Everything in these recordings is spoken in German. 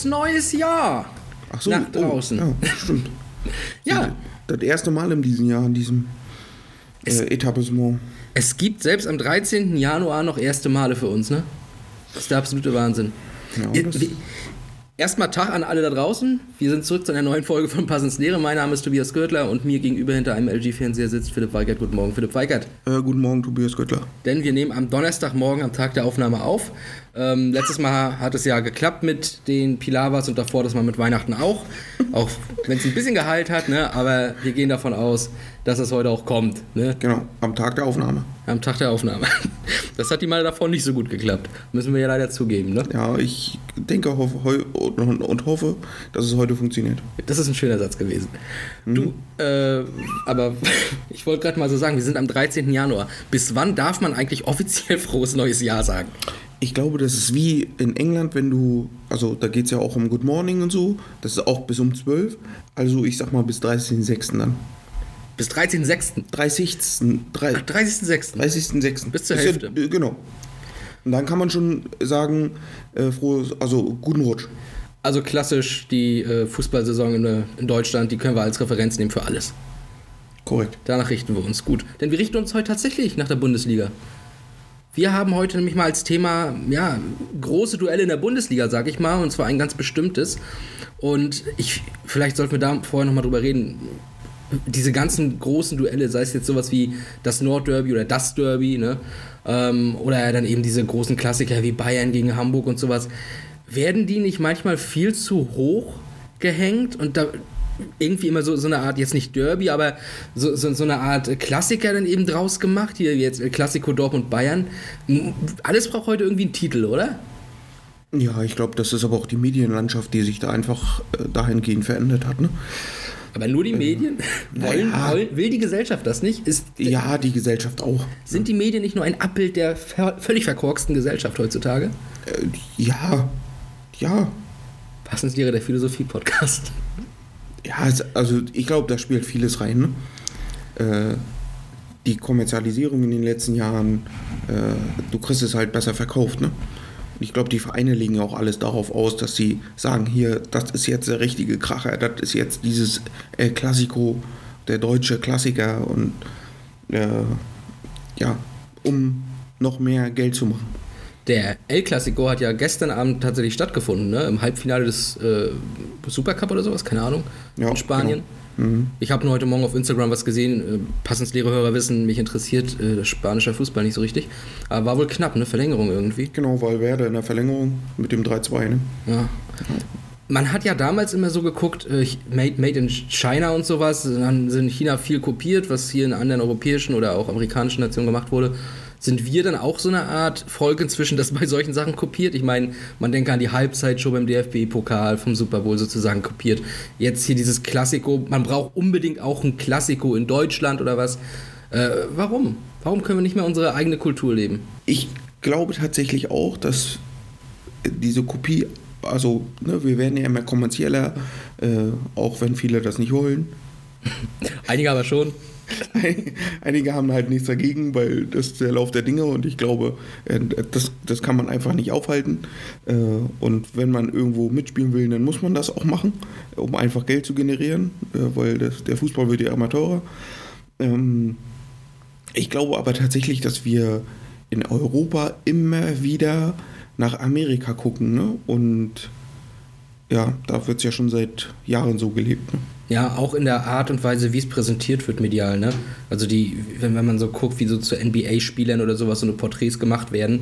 Frohes neues Jahr! Ach so, Nach draußen. Oh, ja, stimmt. Ja, Das erste Mal in diesem Jahr, in diesem äh, Etablissement. es gibt selbst am 13. Januar noch erste Male für uns, ne? Das ist der absolute Wahnsinn. Ja, das- wie- Erstmal Tag an alle da draußen. Wir sind zurück zu einer neuen Folge von Passens Lehre. Mein Name ist Tobias Gürtler und mir gegenüber hinter einem LG-Fernseher sitzt Philipp Weigert. Guten Morgen, Philipp Weigert. Äh, guten Morgen, Tobias Göttler. Denn wir nehmen am Donnerstagmorgen am Tag der Aufnahme auf. Ähm, letztes Mal hat es ja geklappt mit den Pilavas und davor das mal mit Weihnachten auch. Auch wenn es ein bisschen geheilt hat, ne? aber wir gehen davon aus, dass es heute auch kommt. Ne? Genau, am Tag der Aufnahme. Am Tag der Aufnahme. Das hat die Male davor nicht so gut geklappt. Müssen wir ja leider zugeben. Ne? Ja, ich denke und, hoffe, dass es heute funktioniert. Das ist ein schöner Satz gewesen. Du, äh, aber ich wollte gerade mal so sagen, wir sind am 13. Januar. Bis wann darf man eigentlich offiziell frohes neues Jahr sagen? Ich glaube, das ist wie in England, wenn du, also da geht es ja auch um Good Morning und so, das ist auch bis um 12. Also ich sag mal bis 30.06. dann. Bis 13.06. 30. drei- 30.06. 30.06. Bis zur ja- Hälfte. äh, genau. Und dann kann man schon sagen, äh, frohes, also guten Rutsch. Also klassisch die äh, Fußballsaison in, äh, in Deutschland, die können wir als Referenz nehmen für alles. Korrekt. Danach richten wir uns gut. Denn wir richten uns heute tatsächlich nach der Bundesliga. Wir haben heute nämlich mal als Thema, ja, große Duelle in der Bundesliga, sag ich mal, und zwar ein ganz bestimmtes. Und ich, vielleicht sollten wir da vorher nochmal drüber reden. Diese ganzen großen Duelle, sei es jetzt sowas wie das Nordderby oder das Derby, ne? Ähm, oder dann eben diese großen Klassiker wie Bayern gegen Hamburg und sowas, werden die nicht manchmal viel zu hoch gehängt und da irgendwie immer so, so eine Art, jetzt nicht Derby, aber so, so, so eine Art Klassiker dann eben draus gemacht, hier jetzt Klassiko Dortmund Bayern. Alles braucht heute irgendwie einen Titel, oder? Ja, ich glaube, das ist aber auch die Medienlandschaft, die sich da einfach äh, dahingehend verändert hat. Ne? Aber nur die Medien? Wollen, naja. wollen, will die Gesellschaft das nicht? Ist, Ja, die Gesellschaft auch. Sind die Medien nicht nur ein Abbild der völlig verkorksten Gesellschaft heutzutage? Äh, ja, ja. Passenslehre der Philosophie-Podcast. Ja, also ich glaube, da spielt vieles rein. Ne? Äh, die Kommerzialisierung in den letzten Jahren, äh, du kriegst es halt besser verkauft. Ne? Ich glaube, die Vereine legen auch alles darauf aus, dass sie sagen, hier, das ist jetzt der richtige Kracher, das ist jetzt dieses El Clasico, der deutsche Klassiker und äh, ja, um noch mehr Geld zu machen. Der El Clasico hat ja gestern Abend tatsächlich stattgefunden, ne? Im Halbfinale des äh, Supercup oder sowas, keine Ahnung. Ja, in Spanien. Ich habe nur heute Morgen auf Instagram was gesehen. Äh, Passensleere Hörer wissen, mich interessiert äh, das spanische Fußball nicht so richtig. Aber war wohl knapp, eine Verlängerung irgendwie. Genau, weil Werder in der Verlängerung mit dem 3-2. Ne? Ja. Man hat ja damals immer so geguckt, äh, made, made in China und sowas. Dann sind in China viel kopiert, was hier in anderen europäischen oder auch amerikanischen Nationen gemacht wurde. Sind wir dann auch so eine Art Volk inzwischen, das bei solchen Sachen kopiert? Ich meine, man denke an die Halbzeitshow beim DFB-Pokal vom Super Bowl sozusagen kopiert. Jetzt hier dieses Klassiko, man braucht unbedingt auch ein Klassiko in Deutschland oder was. Äh, warum? Warum können wir nicht mehr unsere eigene Kultur leben? Ich glaube tatsächlich auch, dass diese Kopie, also ne, wir werden ja immer kommerzieller, äh, auch wenn viele das nicht wollen. Einige aber schon. Einige haben halt nichts dagegen, weil das ist der Lauf der Dinge und ich glaube, äh, das, das kann man einfach nicht aufhalten. Äh, Und wenn man irgendwo mitspielen will, dann muss man das auch machen, um einfach Geld zu generieren, äh, weil das, der Fußball wird ja immer teurer. Ähm, Ich glaube aber tatsächlich, dass wir in Europa immer wieder nach Amerika gucken. Ne? Und ja, da wird es ja schon seit Jahren so gelebt. Ne? Ja, auch in der Art und Weise, wie es präsentiert wird medial, ne? Also die, wenn, wenn man so guckt, wie so zu NBA-Spielern oder sowas so eine Porträts gemacht werden,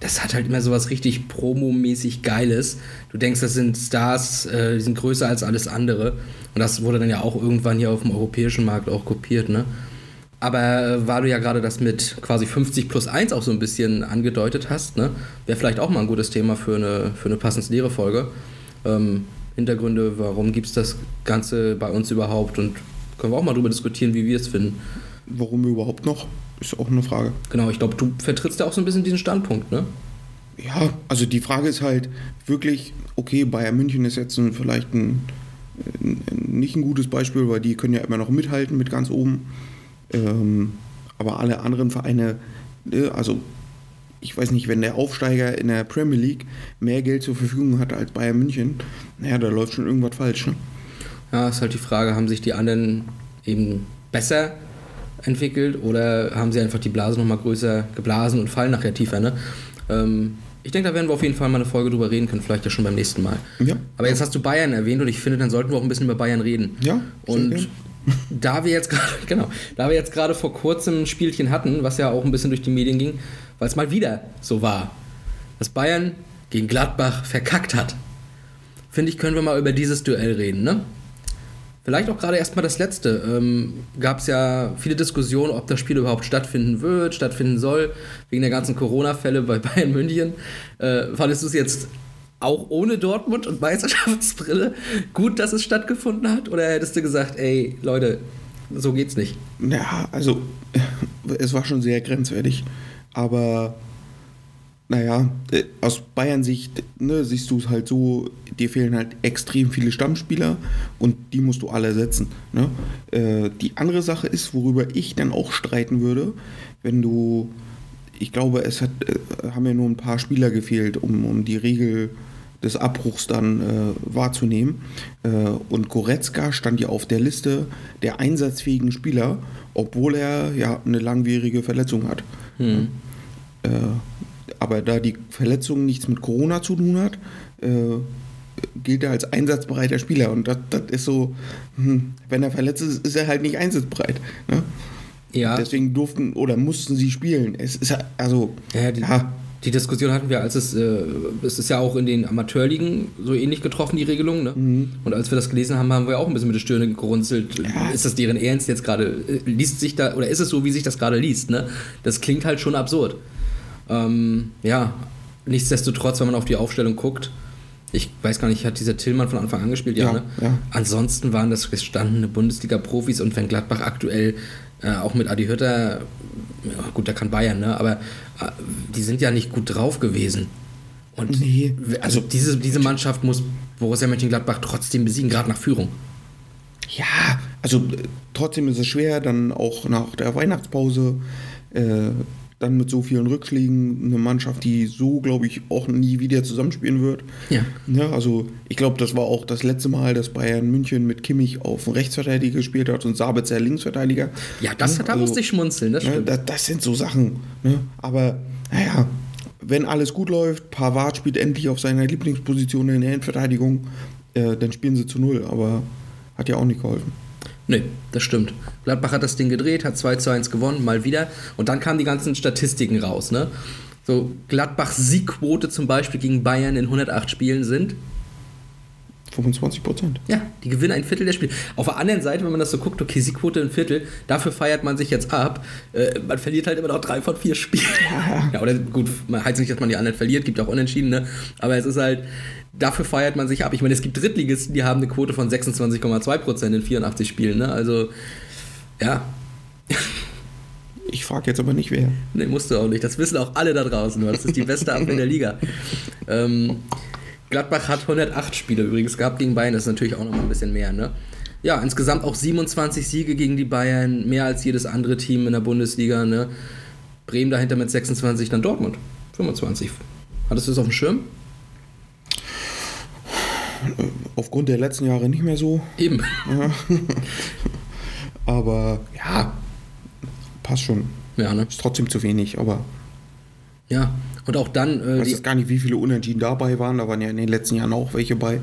das hat halt immer sowas richtig promomäßig Geiles. Du denkst, das sind Stars, äh, die sind größer als alles andere. Und das wurde dann ja auch irgendwann hier auf dem europäischen Markt auch kopiert, ne? Aber äh, weil du ja gerade das mit quasi 50 plus 1 auch so ein bisschen angedeutet hast, ne? Wäre vielleicht auch mal ein gutes Thema für eine, für eine passend leere Folge. Ähm, Hintergründe, warum gibt es das Ganze bei uns überhaupt und können wir auch mal darüber diskutieren, wie wir es finden. Warum überhaupt noch? Ist auch eine Frage. Genau, ich glaube, du vertrittst ja auch so ein bisschen diesen Standpunkt, ne? Ja, also die Frage ist halt wirklich, okay, Bayern München ist jetzt ein, vielleicht ein, ein, nicht ein gutes Beispiel, weil die können ja immer noch mithalten mit ganz oben. Ähm, aber alle anderen Vereine, ne, also ich weiß nicht, wenn der Aufsteiger in der Premier League mehr Geld zur Verfügung hat als Bayern München, naja, da läuft schon irgendwas falsch. Ne? Ja, ist halt die Frage, haben sich die anderen eben besser entwickelt oder haben sie einfach die Blase nochmal größer geblasen und fallen nachher tiefer, ne? Ähm, ich denke, da werden wir auf jeden Fall mal eine Folge drüber reden können, vielleicht ja schon beim nächsten Mal. Ja. Aber jetzt hast du Bayern erwähnt und ich finde, dann sollten wir auch ein bisschen über Bayern reden. Ja, Und da wir jetzt gerade, genau, da wir jetzt gerade vor kurzem ein Spielchen hatten, was ja auch ein bisschen durch die Medien ging, weil es mal wieder so war, dass Bayern gegen Gladbach verkackt hat, finde ich, können wir mal über dieses Duell reden, ne? Vielleicht auch gerade erstmal das letzte. Ähm, Gab es ja viele Diskussionen, ob das Spiel überhaupt stattfinden wird, stattfinden soll, wegen der ganzen Corona-Fälle bei Bayern München. Äh, fandest du es jetzt auch ohne Dortmund und Meisterschaftsbrille gut, dass es stattgefunden hat? Oder hättest du gesagt, ey, Leute, so geht's nicht? Ja, also es war schon sehr grenzwertig. Aber naja, äh, aus Bayern-Sicht ne, siehst du es halt so, dir fehlen halt extrem viele Stammspieler und die musst du alle ersetzen. Ne? Äh, die andere Sache ist, worüber ich dann auch streiten würde, wenn du, ich glaube, es hat, äh, haben ja nur ein paar Spieler gefehlt, um, um die Regel des Abbruchs dann äh, wahrzunehmen. Äh, und Goretzka stand ja auf der Liste der einsatzfähigen Spieler, obwohl er ja eine langwierige Verletzung hat. Hm. Äh, aber da die Verletzung nichts mit Corona zu tun hat, äh, gilt er als einsatzbereiter Spieler. Und das, das ist so, hm, wenn er verletzt ist, ist er halt nicht einsatzbereit. Ne? Ja. Deswegen durften oder mussten sie spielen. Es ist ja- also, Ja, die, ja, die Diskussion hatten wir, als es, äh, es ist ja auch in den Amateurligen so ähnlich getroffen, die Regelung, ne? Mhm. Und als wir das gelesen haben, haben wir auch ein bisschen mit der Stirne gerunzelt. Ist das deren Ernst jetzt gerade? Äh, Liest sich da, oder ist es so, wie sich das gerade liest, ne? Das klingt halt schon absurd. Ähm, ja, nichtsdestotrotz, wenn man auf die Aufstellung guckt, ich weiß gar nicht, hat dieser Tillmann von Anfang an gespielt? Ja, Ja, ne? ja. Ansonsten waren das gestandene Bundesliga-Profis und wenn Gladbach aktuell äh, auch mit Adi Hütter, ja, gut, der kann Bayern, ne? aber äh, die sind ja nicht gut drauf gewesen. Und Nee, also diese, diese Mannschaft muss Borussia Mönchengladbach trotzdem besiegen, gerade nach Führung. ja, also äh, trotzdem ist es schwer, dann auch nach der Weihnachtspause äh, dann mit so vielen Rückschlägen eine Mannschaft, die so, glaube ich, auch nie wieder zusammenspielen wird. Ja. Ja, also ich glaube, das war auch das letzte Mal, dass Bayern München mit Kimmich auf einen Rechtsverteidiger gespielt hat und Sabitzer Linksverteidiger. Ja, das, Ne, da also, musste ich schmunzeln, das ne, stimmt. das, das sind so Sachen. Ne? Aber naja, wenn alles gut läuft, Pavard spielt endlich auf seiner Lieblingsposition in der Endverteidigung, äh, dann spielen sie zu null. Aber hat ja auch nicht geholfen. Nee, das stimmt. Gladbach hat das Ding gedreht, hat 2 zu 1 gewonnen, mal wieder. Und dann kamen die ganzen Statistiken raus, ne? So, Gladbachs Siegquote zum Beispiel gegen Bayern in 108 Spielen sind 25 Prozent. Ja, die gewinnen ein Viertel der Spiele. Auf der anderen Seite, wenn man das so guckt, okay, Siegquote ein Viertel, dafür feiert man sich jetzt ab. Äh, man verliert halt immer noch drei von vier Spielen. Ja, oder gut, man heißt nicht, dass man die anderen verliert, gibt auch Unentschieden, ne? Aber es ist halt, dafür feiert man sich ab. Ich meine, es gibt Drittligisten, die haben eine Quote von 26,2 Prozent in 84 Spielen, ne? Also, ja, Ich frage jetzt aber nicht wer. Nee, musst du auch nicht. Das wissen auch alle da draußen. Das ist die beste Abwehr der Liga. Ähm, Gladbach hat 108 Spiele übrigens gehabt gegen Bayern. Das ist natürlich auch noch mal ein bisschen mehr. Ne? Ja, insgesamt auch 27 Siege gegen die Bayern. Mehr als jedes andere Team in der Bundesliga. Ne? Bremen dahinter mit 26, dann Dortmund 25. Hattest du das auf dem Schirm? Aufgrund der letzten Jahre nicht mehr so. Eben. Aber ja, passt schon. Ja, ne? Ist trotzdem zu wenig, aber Ja. Und auch dann äh, ich weiß jetzt gar nicht, wie viele Unentschieden dabei waren. Da waren ja in den letzten Jahren auch welche bei.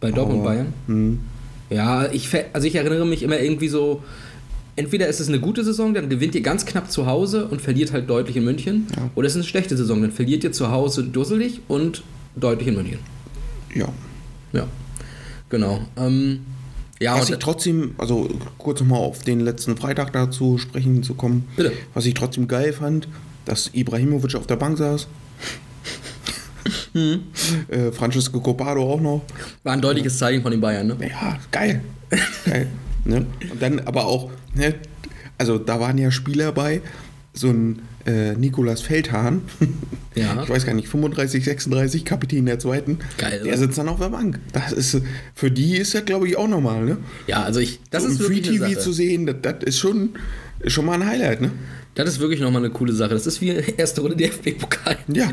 bei Dortmund Aber, Bayern. hm, Ja, ich, also ich erinnere mich immer irgendwie so, entweder ist es eine gute Saison, dann gewinnt ihr ganz knapp zu Hause und verliert halt deutlich in München, Ja. oder es ist eine schlechte Saison, dann verliert ihr zu Hause dusselig und deutlich in München. ja. Ja, genau. Ähm, ja, Was ich trotzdem, also kurz nochmal auf den letzten Freitag dazu sprechen zu kommen, Bitte. was ich trotzdem geil fand, dass Ibrahimovic auf der Bank saß. Äh, Francesco Copado auch noch. War ein deutliches Zeichen von den Bayern, ne? Ja, geil. geil. Ne? Und dann aber auch, ne? also da waren ja Spieler bei, so ein äh, Nikolas Feldhahn, Ja. ich weiß gar nicht, 35, 36, Kapitän der zweiten, Geil, der sitzt dann auf der Bank. Das ist, für die ist ja, glaube ich, auch normal. Ne? Ja, also ich, das so ist Free wirklich eine TV Sache. zu sehen, das, das ist schon, ist schon mal ein Highlight. Ne? Das ist wirklich nochmal eine coole Sache. Das ist wie erste Runde DFB-Pokal. Ja.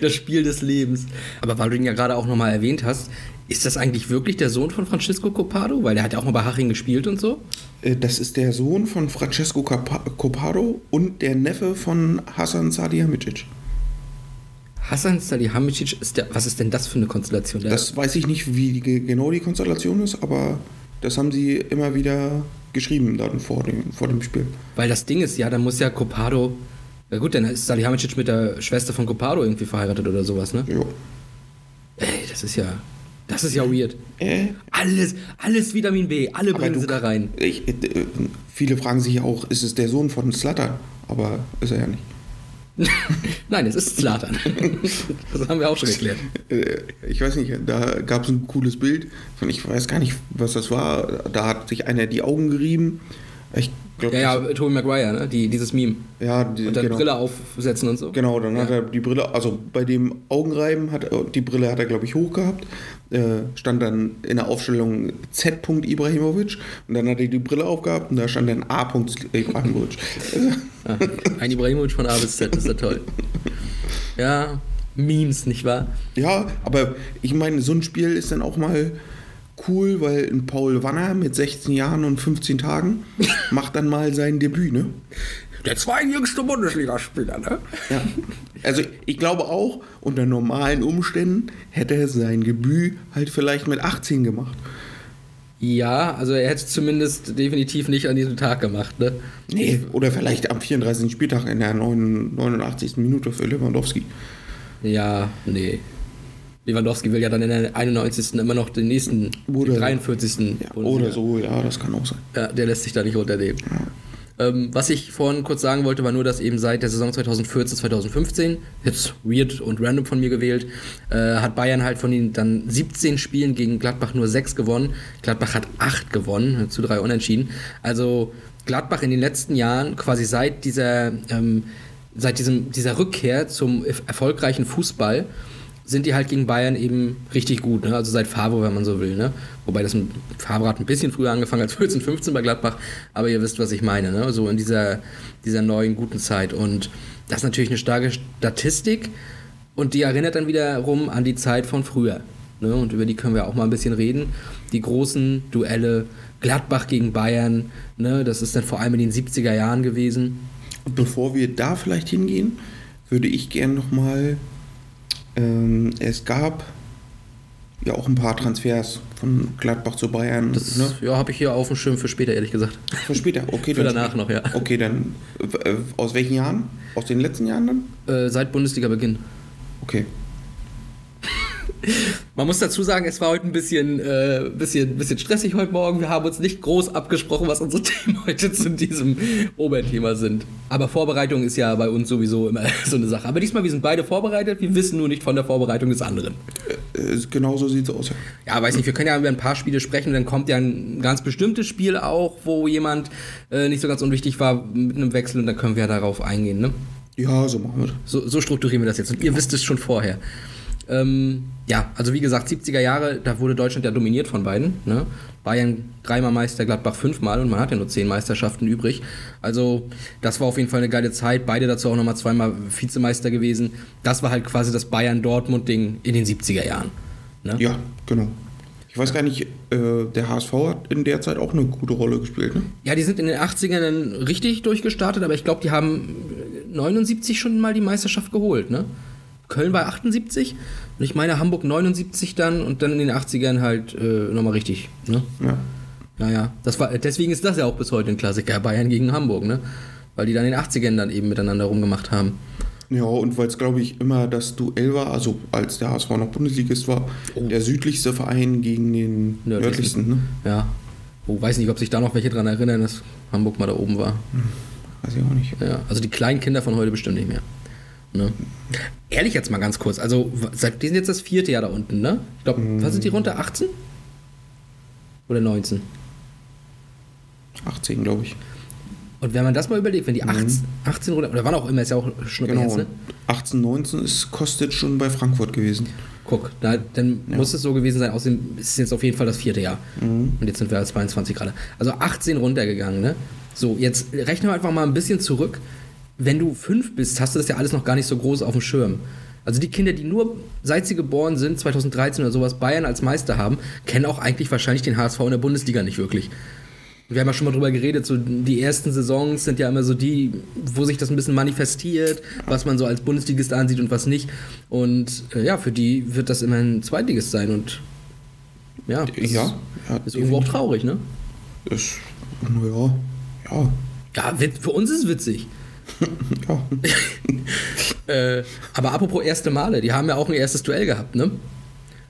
Das Spiel des Lebens. Aber weil du ihn ja gerade auch nochmal erwähnt hast, ist das eigentlich wirklich der Sohn von Francisco Copado? Weil der hat ja auch mal bei Haching gespielt und so. Äh, Das ist der Sohn von Francesco Copado und der Neffe von Hasan Salihamidzic. Hassan Salihamidzic ist der. Was ist denn das für eine Konstellation? Der, Das weiß ich nicht, wie die, genau die Konstellation ist, aber das haben sie immer wieder geschrieben dann vor dem, vor dem Spiel. weil das Ding ist, ja, da muss ja Copado. Na gut, dann ist Salihamidzic mit der Schwester von Copado irgendwie verheiratet oder sowas, ne? Jo. Ey, das ist ja. Das ist ja weird. Äh, Alles, alles Vitamin B, alle bringen du- sie da rein. ich, äh, viele fragen sich ja auch, ist es der Sohn von Slatan? Aber ist er ja nicht. Nein, es ist Zlatan. das haben wir auch schon geklärt. Äh, Ich weiß nicht, da gab es ein cooles Bild. Ich weiß gar nicht, was das war. Da hat sich einer die Augen gerieben. Ich glaube, Ja, ja, Tobey Maguire, ne? Die, dieses Meme. ja, die, Und dann genau. Brille aufsetzen und so. Genau, dann hat er die Brille, also bei dem Augenreiben hat er, die Brille hat er, glaube ich, hoch gehabt. Äh, stand dann in der Aufstellung Z. Ibrahimovic und dann hat er die Brille aufgehabt und da stand dann A. Ibrahimovic. Ah, ein Ibrahimovic von A bis Z, ist ja toll. Ja, Memes, nicht wahr? ja, aber ich meine, so ein Spiel ist dann auch mal cool, weil ein Paul Wanner mit 16 Jahren und 15 Tagen macht dann mal sein Debüt, ne? Der zweitjüngste Bundesligaspieler, ne? Ja. Also ich glaube auch, unter normalen Umständen hätte er sein Debüt halt vielleicht mit 18 gemacht. Ja, also er hätte es zumindest definitiv nicht an diesem Tag gemacht, ne? Nee, oder vielleicht am 34. Spieltag in der 89. Minute für Lewandowski. Ja, nee. Lewandowski will ja dann in der 91. immer noch den nächsten, Oder- den 43. Ja, oder so, ja, das kann auch sein. Ja, der lässt sich da nicht runternehmen. Ähm, was ich vorhin kurz sagen wollte, war nur, dass eben seit der Saison 2014, 2015, jetzt weird und random von mir gewählt, äh, hat Bayern halt von ihnen dann 17 Spielen gegen Gladbach nur 6 gewonnen. Gladbach hat 8 gewonnen, zu 3 unentschieden. Also Gladbach in den letzten Jahren, quasi seit dieser, ähm, seit diesem, dieser Rückkehr zum erf- erfolgreichen Fußball, sind die halt gegen Bayern eben richtig gut. Ne? Also seit Favre, wenn man so will. Ne? Wobei das mit Favre hat ein bisschen früher angefangen als 14, 15 bei Gladbach. Aber ihr wisst, was ich meine. Ne? So in dieser, dieser neuen guten Zeit. Und das ist natürlich eine starke Statistik. Und die erinnert dann wiederum an die Zeit von früher. Ne? Und über die können wir auch mal ein bisschen reden. Die großen Duelle Gladbach gegen Bayern. Ne? Das ist dann vor allem in den 70er Jahren gewesen. Bevor wir da vielleicht hingehen, würde ich gern nochmal, ähm, es gab ja auch ein paar Transfers von Gladbach zu Bayern. Das ne? ja, habe ich hier auf dem Schirm für später, ehrlich gesagt. Für später, okay. Für danach noch, ja. Okay, dann äh, aus welchen Jahren? Aus den letzten Jahren dann? Äh, seit Bundesliga-Beginn. Okay. Man muss dazu sagen, es war heute ein bisschen, äh, bisschen, bisschen stressig heute Morgen. Wir haben uns nicht groß abgesprochen, was unsere Themen heute zu diesem Oberthema sind. Aber Vorbereitung ist ja bei uns sowieso immer so eine Sache. Aber diesmal, wir sind beide vorbereitet. Wir wissen nur nicht von der Vorbereitung des anderen. Äh, genau so sieht es aus. Ja. Weiß nicht, wir können ja über ein paar Spiele sprechen. Dann kommt ja ein ganz bestimmtes Spiel auch, wo jemand äh, nicht so ganz unwichtig war mit einem Wechsel. Und dann können wir ja darauf eingehen, ne? Ja, so machen wir das. So, so strukturieren wir das jetzt. Und ihr wisst es schon vorher. Ähm, ja, also wie gesagt, 70er Jahre, da wurde Deutschland ja dominiert von beiden. Ne? Bayern dreimal Meister, Gladbach fünfmal und man hat ja nur zehn Meisterschaften übrig. Also das war auf jeden Fall eine geile Zeit. Beide dazu auch nochmal zweimal Vizemeister gewesen. Das war halt quasi das Bayern-Dortmund-Ding in den 70er Jahren. Ne? Ja, genau. Ich weiß gar nicht, äh, der HSV hat in der Zeit auch eine gute Rolle gespielt, ne? Ja, die sind in den 80ern dann richtig durchgestartet, aber ich glaube, die haben 79 schon mal die Meisterschaft geholt, ne? Köln war 78 und ich meine Hamburg 79 dann und dann in den 80ern halt äh, nochmal richtig, ne? Ja. Naja, das war, deswegen ist das ja auch bis heute ein Klassiker, Bayern gegen Hamburg, ne? Weil die dann in den 80ern dann eben miteinander rumgemacht haben. Ja, und weil es, glaube ich, immer das Duell war, also als der HSV noch Bundesligist war, der südlichste Verein gegen den Nördlichsten. nördlichsten, ne? Ja. Oh, weiß nicht, ob sich da noch welche dran erinnern, dass Hamburg mal da oben war. Weiß ich auch nicht. Ja, also die kleinen Kinder von heute bestimmt nicht mehr. Ne? Ehrlich jetzt mal ganz kurz, also seit, die sind jetzt das vierte Jahr da unten, ne? Ich glaube, was sind die runter? 18? Oder 19? 18, glaube ich. Und wenn man das mal überlegt, wenn die 18, 18 runter, oder wann auch immer, ist ja auch schon Genau. jetzt, ne? 18, 19 ist Kostic schon bei Frankfurt gewesen. Guck, da, dann muss es so gewesen sein. Außerdem ist es jetzt auf jeden Fall das vierte Jahr. Und jetzt sind wir als 22 gerade. Also 18 runtergegangen, ne? So, jetzt rechnen wir einfach mal ein bisschen zurück. Wenn du fünf bist, hast du das ja alles noch gar nicht so groß auf dem Schirm. Also die Kinder, die nur seit sie geboren sind, 2013 oder sowas, Bayern als Meister haben, kennen auch eigentlich wahrscheinlich den HSV in der Bundesliga nicht wirklich. Wir haben ja schon mal drüber geredet, so die ersten Saisons sind ja immer so die, wo sich das ein bisschen manifestiert, was man so als Bundesligist ansieht und was nicht. Und äh, ja, für die wird das immer ein Zweitligist sein und ja, das Ja, ja, ist irgendwo auch traurig, ne? Ist, naja, ja, Ja, für uns ist es witzig. ja. Äh, aber apropos erste Male, die haben ja auch ein erstes Duell gehabt, ne?